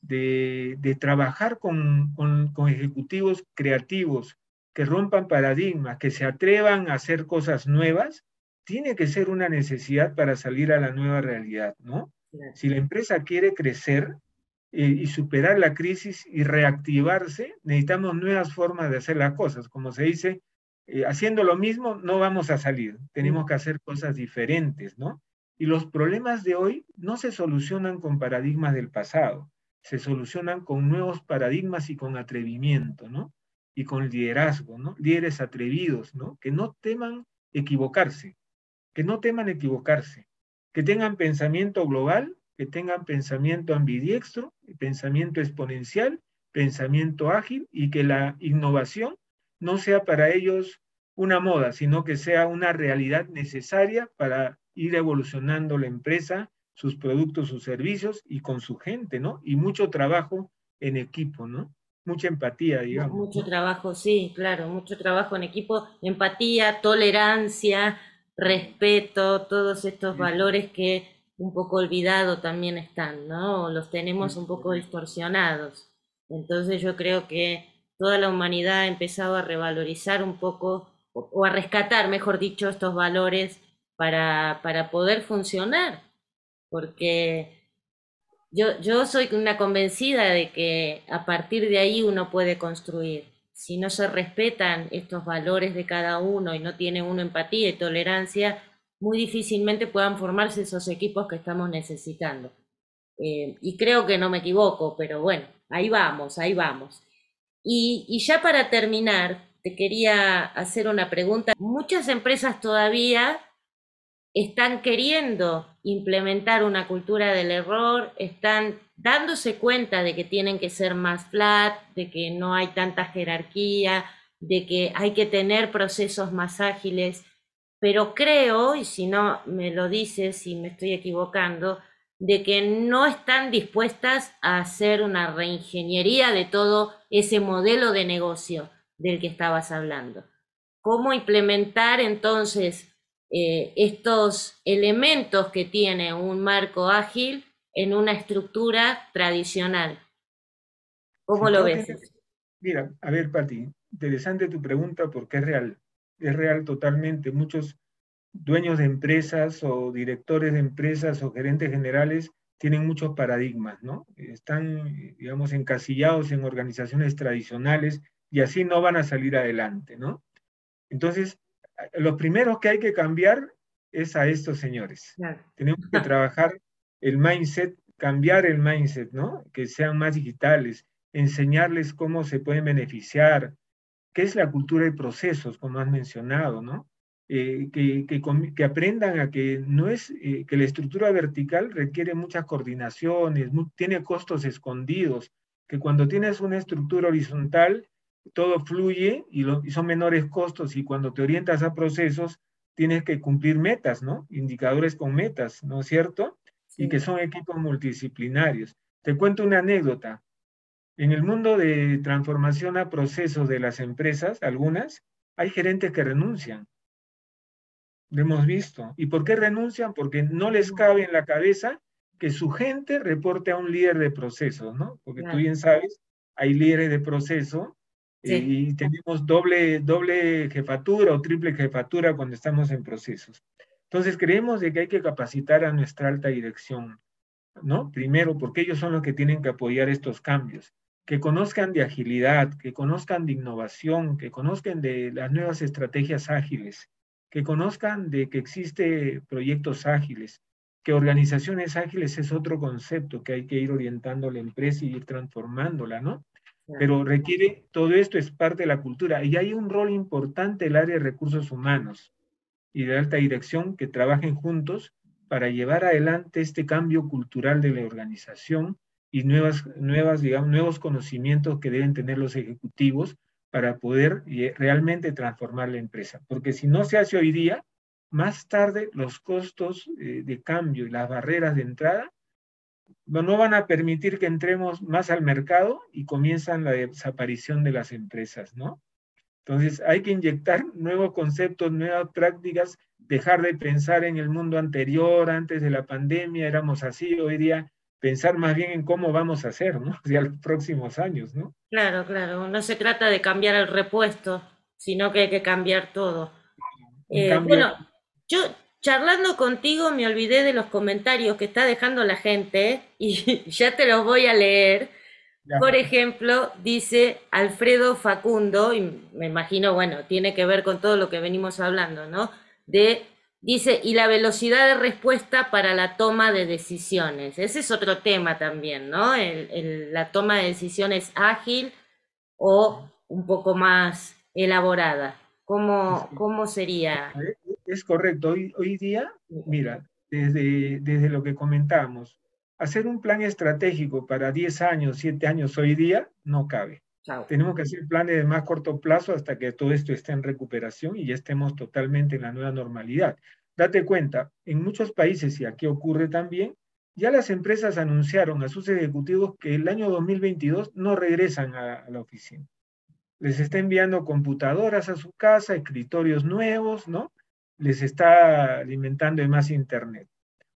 Speaker 2: de, trabajar con, con, ejecutivos creativos que rompan paradigmas, que se atrevan a hacer cosas nuevas tiene que ser una necesidad para salir a la nueva realidad, ¿no? Si la empresa quiere crecer eh, y superar la crisis y reactivarse, necesitamos nuevas formas de hacer las cosas. Como se dice, eh, haciendo lo mismo no vamos a salir, tenemos que hacer cosas diferentes, ¿no? Y los problemas de hoy no se solucionan con paradigmas del pasado, se solucionan con nuevos paradigmas y con atrevimiento, ¿no? Y con liderazgo, ¿no? Líderes atrevidos, ¿no? Que no teman equivocarse, que no teman equivocarse, que tengan pensamiento global, que tengan pensamiento ambidiestro, pensamiento exponencial, pensamiento ágil y que la innovación no sea para ellos una moda, sino que sea una realidad necesaria para ir evolucionando la empresa, sus productos, sus servicios y con su gente, ¿no? Y mucho trabajo en equipo, ¿no? Mucha empatía, digamos.
Speaker 1: Mucho trabajo, sí, claro, mucho trabajo en equipo, empatía, tolerancia, respeto, todos estos valores que un poco olvidado también están, ¿no? Los tenemos un poco distorsionados. Entonces yo creo que toda la humanidad ha empezado a revalorizar un poco, o, a rescatar, mejor dicho, estos valores para, para poder funcionar. Porque yo, yo soy una convencida de que a partir de ahí uno puede construir si no se respetan estos valores de cada uno y no tiene uno empatía y tolerancia, muy difícilmente puedan formarse esos equipos que estamos necesitando. Eh, y creo que no me equivoco, pero bueno, ahí vamos, ahí vamos. Y, y ya para terminar, te quería hacer una pregunta. Muchas empresas todavía están queriendo implementar una cultura del error, están dándose cuenta de que tienen que ser más flat, de que no hay tanta jerarquía, de que hay que tener procesos más ágiles, pero creo, y si no me lo dices si me estoy equivocando, de que no están dispuestas a hacer una reingeniería de todo ese modelo de negocio del que estabas hablando. ¿Cómo implementar entonces eh, estos elementos que tiene un marco ágil en una estructura tradicional. ¿Cómo lo ves?
Speaker 2: Mira, a ver, Pati, interesante tu pregunta porque es real, es real totalmente. Muchos dueños de empresas o directores de empresas o gerentes generales tienen muchos paradigmas, ¿no? Están, digamos, encasillados en organizaciones tradicionales y así no van a salir adelante, ¿no? Entonces, lo primero que hay que cambiar es a estos señores. Tenemos que trabajar el mindset, cambiar el mindset, ¿no? Que sean más digitales, enseñarles cómo se pueden beneficiar, qué es la cultura de procesos, como has mencionado, ¿no? Eh, que, que, aprendan a que no es eh, que la estructura vertical requiere muchas coordinaciones, tiene costos escondidos que cuando tienes una estructura horizontal, todo fluye y, son menores costos y cuando te orientas a procesos, tienes que cumplir metas, ¿no? Indicadores con metas, ¿no es cierto? Y que son equipos multidisciplinarios. Te cuento una anécdota. En el mundo de transformación a procesos de las empresas, algunas, hay gerentes que renuncian. Lo hemos visto. ¿Y por qué renuncian? Porque no les cabe en la cabeza que su gente reporte a un líder de proceso, ¿no? Porque tú bien sabes, hay líderes de proceso y tenemos doble, doble jefatura o triple jefatura cuando estamos en procesos. Entonces creemos de que hay que capacitar a nuestra alta dirección, ¿no? Primero, porque ellos son los que tienen que apoyar estos cambios, que conozcan de agilidad, que conozcan de innovación, que conozcan de las nuevas estrategias ágiles, que conozcan de que existe proyectos ágiles, que organizaciones ágiles es otro concepto que hay que ir orientando a la empresa y ir transformándola, ¿no? Pero requiere, todo esto es parte de la cultura y hay un rol importante el área de recursos humanos y de alta dirección que trabajen juntos para llevar adelante este cambio cultural de la organización y nuevas, nuevas, nuevos conocimientos que deben tener los ejecutivos para poder eh, realmente transformar la empresa. Porque si no se hace hoy día, más tarde los costos eh, de cambio y las barreras de entrada no van a permitir que entremos más al mercado y comienzan la desaparición de las empresas, ¿no? Entonces hay que inyectar nuevos conceptos, nuevas prácticas, dejar de pensar en el mundo anterior, antes de la pandemia éramos así, hoy día pensar más bien en cómo vamos a hacer, ¿no? Hacia los próximos años, ¿no?
Speaker 1: Claro, claro, no se trata de cambiar el repuesto, sino que hay que cambiar todo. Eh, bueno, yo charlando contigo me olvidé de los comentarios que está dejando la gente y ya te los voy a leer. Por ejemplo, dice Alfredo Facundo, y me imagino, bueno, tiene que ver con todo lo que venimos hablando, ¿no? De, dice, y la velocidad de respuesta para la toma de decisiones. Ese es otro tema también, ¿no? la toma de decisiones ágil o un poco más elaborada. ¿Cómo, cómo sería?
Speaker 2: Es correcto. Hoy, hoy día, mira, desde, desde lo que comentamos, hacer un plan estratégico para 10 años, 7 años hoy día no cabe. Tenemos que hacer planes de más corto plazo hasta que todo esto esté en recuperación y ya estemos totalmente en la nueva normalidad. Date cuenta, en muchos países, y aquí ocurre también, ya las empresas anunciaron a sus ejecutivos que el año 2022 no regresan a la oficina. Les está enviando computadoras a su casa, escritorios nuevos, ¿no? Les está alimentando de más internet.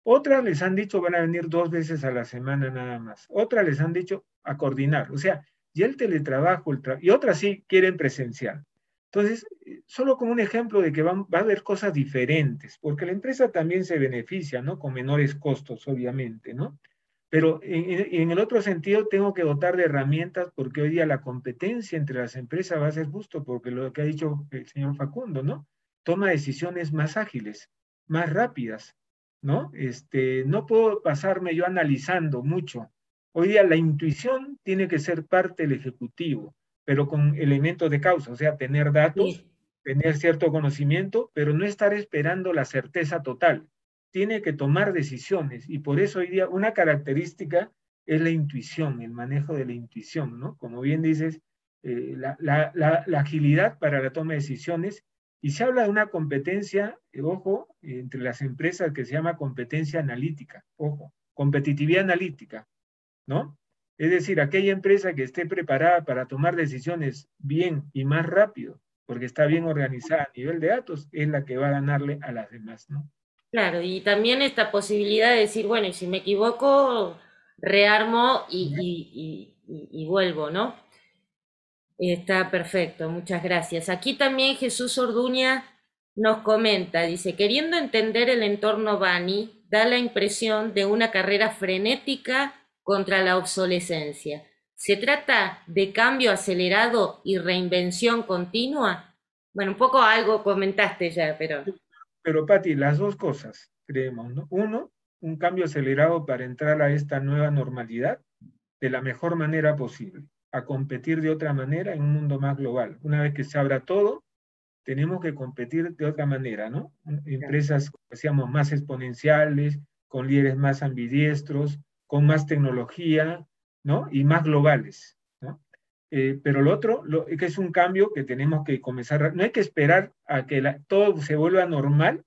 Speaker 2: Otras les han dicho van a venir dos veces a la semana nada más. Otras les han dicho a coordinar. O sea, y el teletrabajo, y otras sí quieren presencial. Entonces, solo como un ejemplo de que va, va, a haber cosas diferentes, porque la empresa también se beneficia, ¿no? Con menores costos, obviamente, ¿no? Pero en, en, el otro sentido, tengo que dotar de herramientas porque hoy día la competencia entre las empresas va a ser justo, porque lo que ha dicho el señor Facundo, ¿no? Toma decisiones más ágiles, más rápidas, ¿no? Este, no puedo pasarme yo analizando mucho. Hoy día la intuición tiene que ser parte del ejecutivo, pero con elementos de causa, o sea, tener datos, tener cierto conocimiento, pero no estar esperando la certeza total. Tiene que tomar decisiones y por eso hoy día una característica es la intuición, el manejo de la intuición, ¿no? Como bien dices, eh, la, la agilidad para la toma de decisiones y se habla de una competencia, eh, ojo, entre las empresas que se llama competencia analítica, ojo, competitividad analítica, ¿no? Es decir, aquella empresa que esté preparada para tomar decisiones bien y más rápido, porque está bien organizada a nivel de datos, es la que va a ganarle a las demás, ¿no?
Speaker 1: Claro, y también esta posibilidad de decir, bueno, y si me equivoco, rearmo y, y vuelvo, ¿no? Está perfecto, muchas gracias. Aquí también Jesús Orduña nos comenta, dice, queriendo entender el entorno Bani, da la impresión de una carrera frenética contra la obsolescencia. ¿Se trata de cambio acelerado y reinvención continua? Bueno, un poco algo comentaste ya, pero...
Speaker 2: Pero Patti, las dos cosas, creemos, ¿no? Uno, un cambio acelerado para entrar a esta nueva normalidad de la mejor manera posible a competir de otra manera en un mundo más global. Una vez que se abra todo, tenemos que competir de otra manera, ¿no? Empresas, decíamos, más exponenciales, con líderes más ambidiestros, con más tecnología, ¿no? Y más globales, ¿no? Eh, pero lo otro, que es un cambio que tenemos que comenzar, no hay que esperar a que todo se vuelva normal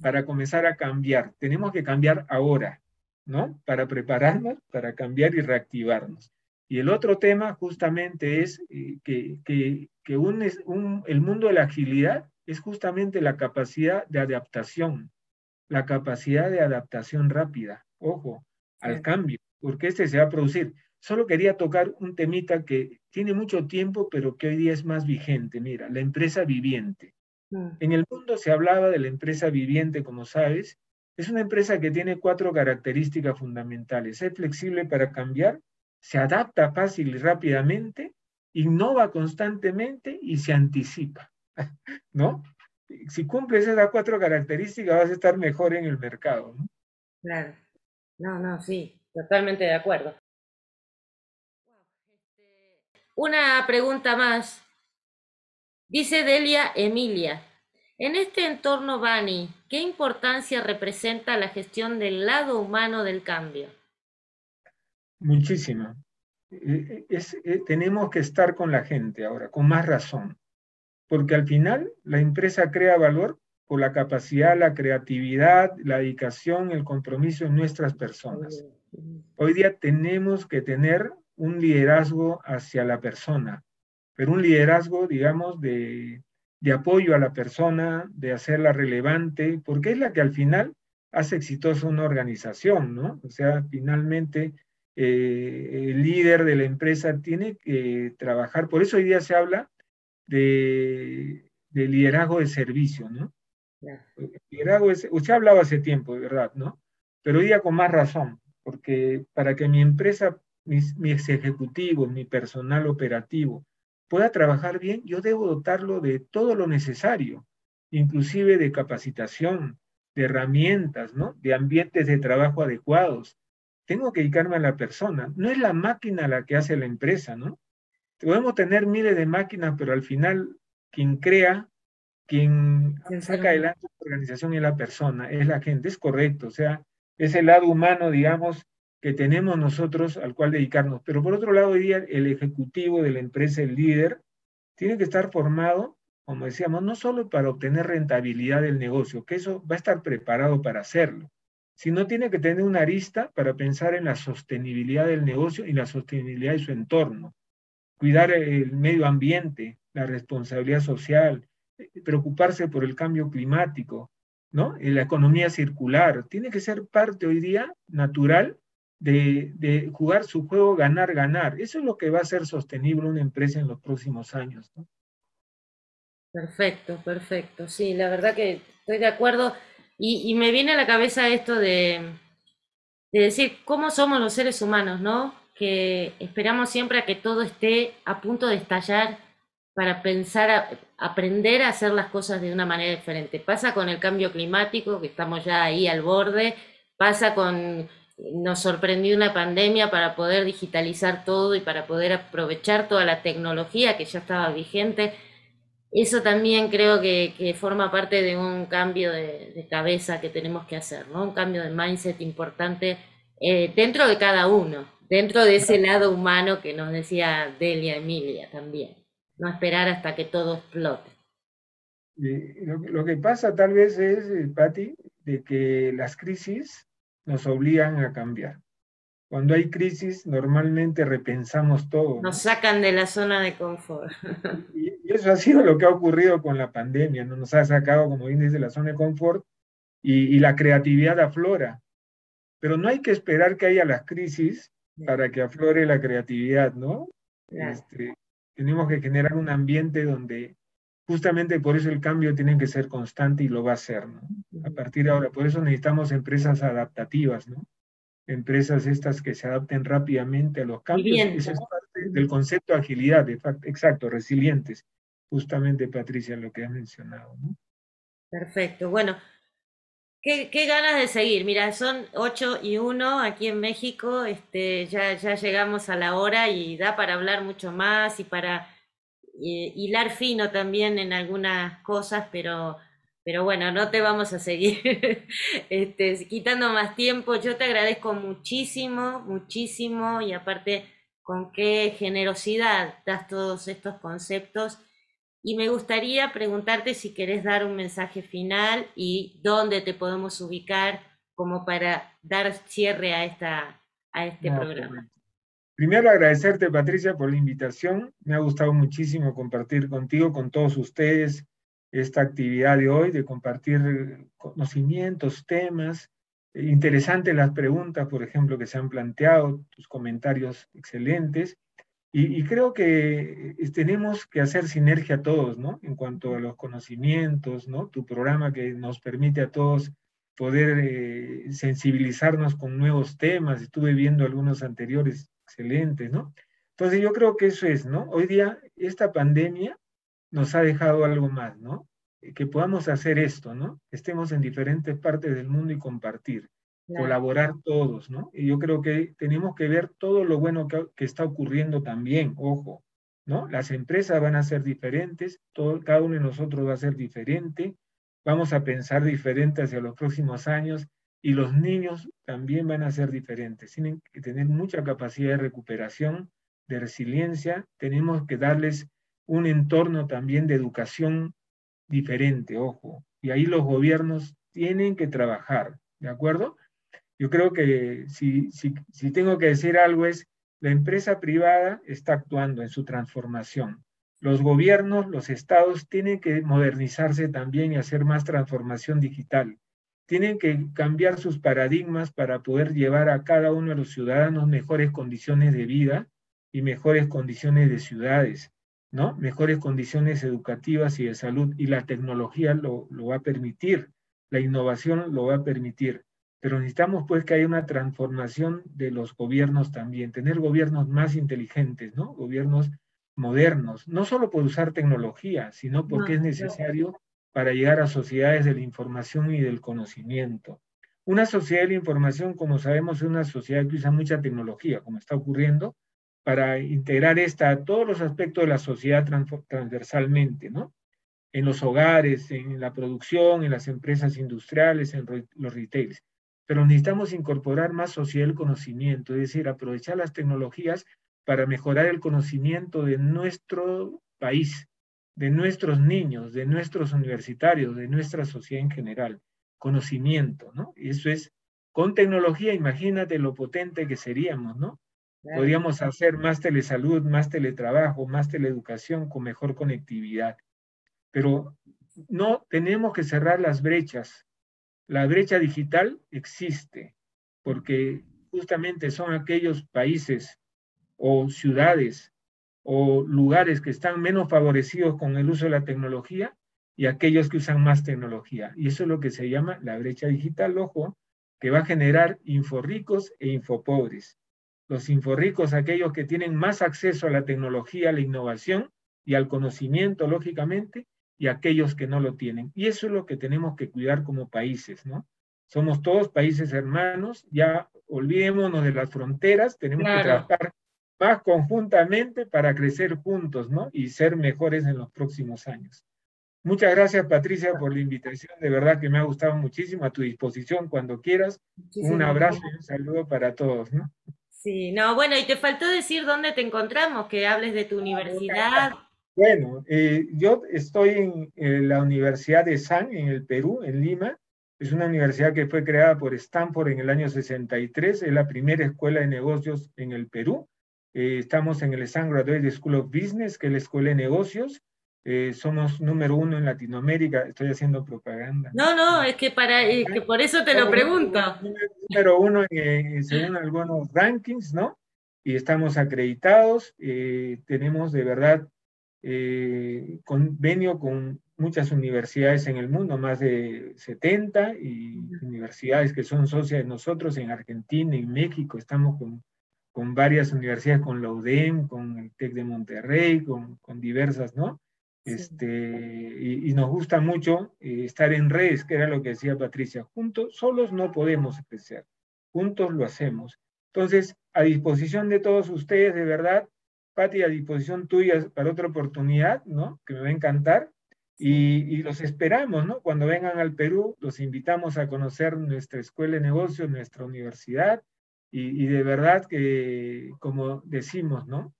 Speaker 2: para comenzar a cambiar, tenemos que cambiar ahora, ¿no? Para prepararnos, para cambiar y reactivarnos. Y el otro tema justamente es eh, que, que, que un, un, el mundo de la agilidad es justamente la capacidad de adaptación, la capacidad de adaptación rápida, ojo, al cambio, porque este se va a producir. Solo quería tocar un temita que tiene mucho tiempo, pero que hoy día es más vigente. Mira, la empresa viviente. Mm. En el mundo se hablaba de la empresa viviente, como sabes. Es una empresa que tiene cuatro características fundamentales. Es flexible para cambiar, se adapta fácil y rápidamente, innova constantemente y se anticipa. ¿No? Si cumples esas cuatro características, vas a estar mejor en el mercado. ¿no?
Speaker 1: Claro. No, no, sí, totalmente de acuerdo. Una pregunta más. Dice Delia Emilia, en este entorno Bani, ¿qué importancia representa la gestión del lado humano del cambio?
Speaker 2: Muchísima. Eh, eh, tenemos que estar con la gente ahora, con más razón, porque al final la empresa crea valor por la capacidad, la creatividad, la dedicación, el compromiso en nuestras personas. Hoy día tenemos que tener un liderazgo hacia la persona, pero un liderazgo, digamos, de, apoyo a la persona, de hacerla relevante, porque es la que al final hace exitosa una organización, ¿no? O sea, finalmente eh, el líder de la empresa tiene que trabajar, por eso hoy día se habla de, de liderazgo de servicio, ¿no? El liderazgo es, usted hablaba hace tiempo, de verdad, ¿no? Pero hoy día con más razón, porque para que mi empresa mis, mis ejecutivos, mi personal operativo pueda trabajar bien, yo debo dotarlo de todo lo necesario, inclusive de capacitación, de herramientas, ¿no? De ambientes de trabajo adecuados. Tengo que dedicarme a la persona. No es la máquina la que hace la empresa, ¿no? Podemos tener miles de máquinas, pero al final quien crea, quien saca adelante la organización es la persona, es la gente, es correcto. O sea, es el lado humano, digamos, que tenemos nosotros al cual dedicarnos. Pero por otro lado, hoy día el ejecutivo de la empresa, el líder, tiene que estar formado, como decíamos, no solo para obtener rentabilidad del negocio, que eso va a estar preparado para hacerlo, sino tiene que tener una arista para pensar en la sostenibilidad del negocio y la sostenibilidad de su entorno, cuidar el medio ambiente, la responsabilidad social, preocuparse por el cambio climático, ¿no? La economía circular, tiene que ser parte hoy día natural de, jugar su juego ganar, ganar. Eso es lo que va a ser sostenible una empresa en los próximos años.
Speaker 1: Perfecto, perfecto. Sí, la verdad que estoy de acuerdo. Y, me viene a la cabeza esto de, de, decir cómo somos los seres humanos, ¿no? Que esperamos siempre a que todo esté a punto de estallar para pensar, aprender a hacer las cosas de una manera diferente. Pasa con el cambio climático, que estamos ya ahí al borde, pasa con nos sorprendió una pandemia para poder digitalizar todo y para poder aprovechar toda la tecnología que ya estaba vigente. Eso también creo que, forma parte de un cambio de, cabeza que tenemos que hacer, ¿no? Un cambio de mindset importante eh, dentro de cada uno, dentro de ese lado humano que nos decía Delia Emilia también. No esperar hasta que todo explote.
Speaker 2: Lo, que pasa tal vez es, eh, Patti, de que las crisis nos obligan a cambiar. Cuando hay crisis, normalmente repensamos todo.
Speaker 1: Nos sacan de la zona de confort.
Speaker 2: Y, eso ha sido lo que ha ocurrido con la pandemia, ¿no? nos ha sacado, como bien dice, la zona de confort y, la creatividad aflora. Pero no hay que esperar que haya las crisis para que aflore la creatividad, ¿no? Este, tenemos que generar un ambiente donde justamente por eso el cambio tiene que ser constante y lo va a ser, ¿no? A partir de ahora, por eso necesitamos empresas adaptativas, ¿no? Empresas estas que se adapten rápidamente a los cambios. Eso es parte del concepto de agilidad, de exacto, resilientes. Justamente, Patricia, lo que has mencionado, ¿no?
Speaker 1: Perfecto. Bueno, Qué, ganas de seguir. Mira, son 8 y 1 aquí en México. Este, ya, ya llegamos a la hora y da para hablar mucho más y para hilar fino también en algunas cosas, pero, pero bueno, no te vamos a seguir este, quitando más tiempo. Yo te agradezco muchísimo, muchísimo y aparte con qué generosidad das todos estos conceptos y me gustaría preguntarte si querés dar un mensaje final y dónde te podemos ubicar como para dar cierre a, esta, a este programa.
Speaker 2: Primero agradecerte, Patricia, por la invitación. Me ha gustado muchísimo compartir contigo, con todos ustedes, esta actividad de hoy, de compartir conocimientos, temas. Interesantes las preguntas, por ejemplo, que se han planteado, tus comentarios excelentes. Y, creo que eh, tenemos que hacer sinergia todos, ¿no? En cuanto a los conocimientos, ¿no? Tu programa que nos permite a todos poder eh, sensibilizarnos con nuevos temas. Estuve viendo algunos anteriores excelentes, ¿no? Entonces yo creo que eso es, ¿no? Hoy día esta pandemia nos ha dejado algo más, ¿no? Que podamos hacer esto, ¿no? Estemos en diferentes partes del mundo y compartir colaborar todos, ¿no? Y yo creo que tenemos que ver todo lo bueno que, está ocurriendo también, ojo, ¿no? Las empresas van a ser diferentes, todo, cada uno de nosotros va a ser diferente, vamos a pensar diferente hacia los próximos años y los niños también van a ser diferentes. Tienen que tener mucha capacidad de recuperación, de resiliencia, tenemos que darles un entorno también de educación diferente, ojo, y ahí los gobiernos tienen que trabajar, ¿de acuerdo? Yo creo que si, si, tengo que decir algo es, la empresa privada está actuando en su transformación. Los gobiernos, los estados tienen que modernizarse también y hacer más transformación digital. Tienen que cambiar sus paradigmas para poder llevar a cada uno de los ciudadanos mejores condiciones de vida y mejores condiciones de ciudades, ¿no? Mejores condiciones educativas y de salud. Y la tecnología lo, lo va a permitir, la innovación lo va a permitir. Pero necesitamos pues que haya una transformación de los gobiernos también, tener gobiernos más inteligentes, ¿no? Gobiernos modernos, no solo por usar tecnología, sino porque es necesario para llegar a sociedades de la información y del conocimiento. Una sociedad de la información, como sabemos, es una sociedad que usa mucha tecnología, como está ocurriendo, para integrar esta a todos los aspectos de la sociedad transversalmente, ¿no? En los hogares, en la producción, en las empresas industriales, en los retails pero necesitamos incorporar más sociedad del conocimiento, es decir, aprovechar las tecnologías para mejorar el conocimiento de nuestro país, de nuestros niños, de nuestros universitarios, de nuestra sociedad en general. Conocimiento, ¿no? Eso es, con tecnología, imagínate lo potente que seríamos, ¿no? Podríamos hacer más telesalud, más teletrabajo, más teleeducación con mejor conectividad. Pero no tenemos que cerrar las brechas la brecha digital existe porque justamente son aquellos países o ciudades o lugares que están menos favorecidos con el uso de la tecnología y aquellos que usan más tecnología. Y eso es lo que se llama la brecha digital, ojo, que va a generar inforricos e infopobres. Los inforricos, aquellos que tienen más acceso a la tecnología, a la innovación y al conocimiento, lógicamente, y aquellos que no lo tienen. Y eso es lo que tenemos que cuidar como países, ¿no? Somos todos países hermanos, ya olvidémonos de las fronteras, tenemos que trabajar más conjuntamente para crecer juntos, ¿no? Y ser mejores en los próximos años. Muchas gracias, Patricia, por la invitación. De verdad que me ha gustado muchísimo. A tu disposición cuando quieras. un abrazo y un saludo para todos, ¿no?
Speaker 1: Sí, no, bueno, y te faltó decir dónde te encontramos, que hables de tu ah, universidad.
Speaker 2: Bueno, eh, yo estoy en, la Universidad de San, en el Perú, en Lima. Es una universidad que fue creada por Stanford en el año 63. Es la primera escuela de negocios en el Perú. Eh, estamos en el San Graduate School of Business, que es la escuela de negocios. Eh, somos número uno en Latinoamérica. Estoy haciendo propaganda.
Speaker 1: No, no, es que, para, que por eso te lo pregunto.
Speaker 2: Número uno en, según algunos rankings, ¿no? Y estamos acreditados. tenemos de verdad eh, convenio con muchas universidades en el mundo, más de 70, y universidades que son socias de nosotros en Argentina, en México, estamos con, con varias universidades, con la UDEM, con el TEC de Monterrey, con, con diversas, ¿no? Este, y, nos gusta mucho eh, estar en redes, que era lo que decía Patricia. Juntos, solos no podemos crecer, juntos lo hacemos. Entonces, a disposición de todos ustedes, de verdad, Pati, a disposición tuya para otra oportunidad, ¿no? Que me va a encantar. Y, los esperamos, ¿no? Cuando vengan al Perú, los invitamos a conocer nuestra escuela de negocios, nuestra universidad, Y, de verdad que, como decimos, ¿no?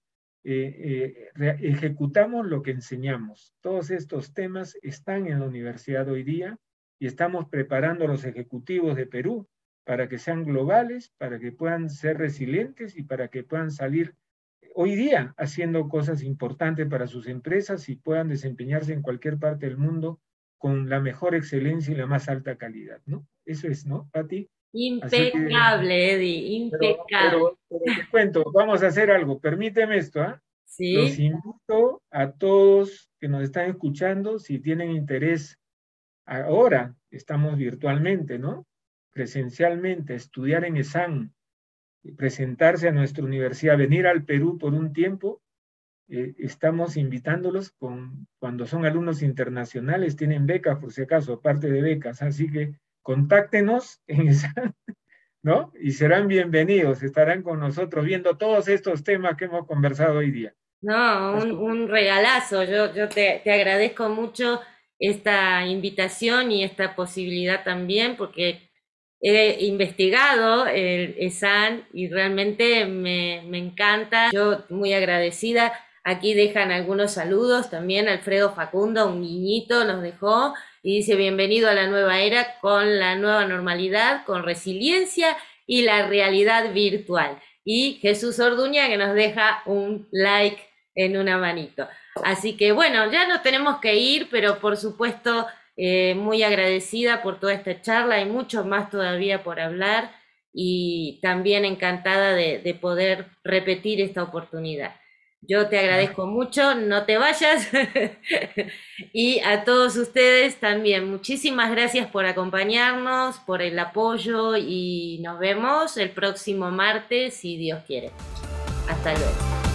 Speaker 2: Eh, eh, ejecutamos lo que enseñamos. Todos estos temas están en la universidad hoy día y estamos preparando a los ejecutivos de Perú para que sean globales, para que puedan ser resilientes y para que puedan salir hoy día haciendo cosas importantes para sus empresas y puedan desempeñarse en cualquier parte del mundo con la mejor excelencia y la más alta calidad, ¿no? Eso es, ¿no, Pati?
Speaker 1: Impecable, Eddie, impecable.
Speaker 2: Pero, te cuento, vamos a hacer algo, permíteme esto, ¿ah? ¿Sí? Los invito a todos que nos están escuchando, si tienen interés ahora, estamos virtualmente, ¿no? Presencialmente, estudiar en ESAN, presentarse a nuestra universidad, venir al Perú por un tiempo, eh, estamos invitándolos con, cuando son alumnos internacionales, tienen becas por si acaso, aparte de becas, así que contáctenos en esa, ¿no? Y serán bienvenidos, estarán con nosotros viendo todos estos temas que hemos conversado hoy día.
Speaker 1: No, un, regalazo, yo, yo te, te, agradezco mucho esta invitación y esta posibilidad también, porque he investigado el ESAN y realmente me, me encanta, yo muy agradecida. Aquí dejan algunos saludos también, Alfredo Facundo, un niñito nos dejó, y dice bienvenido a la nueva era con la nueva normalidad, con resiliencia y la realidad virtual. Y Jesús Orduña que nos deja un like en una manito. Así que bueno, ya nos tenemos que ir, pero por supuesto eh, muy agradecida por toda esta charla, y mucho más todavía por hablar y también encantada de poder repetir esta oportunidad. Yo te agradezco mucho, no te vayas. y a todos ustedes también, muchísimas gracias por acompañarnos, por el apoyo y nos vemos el próximo martes, si Dios quiere. Hasta luego.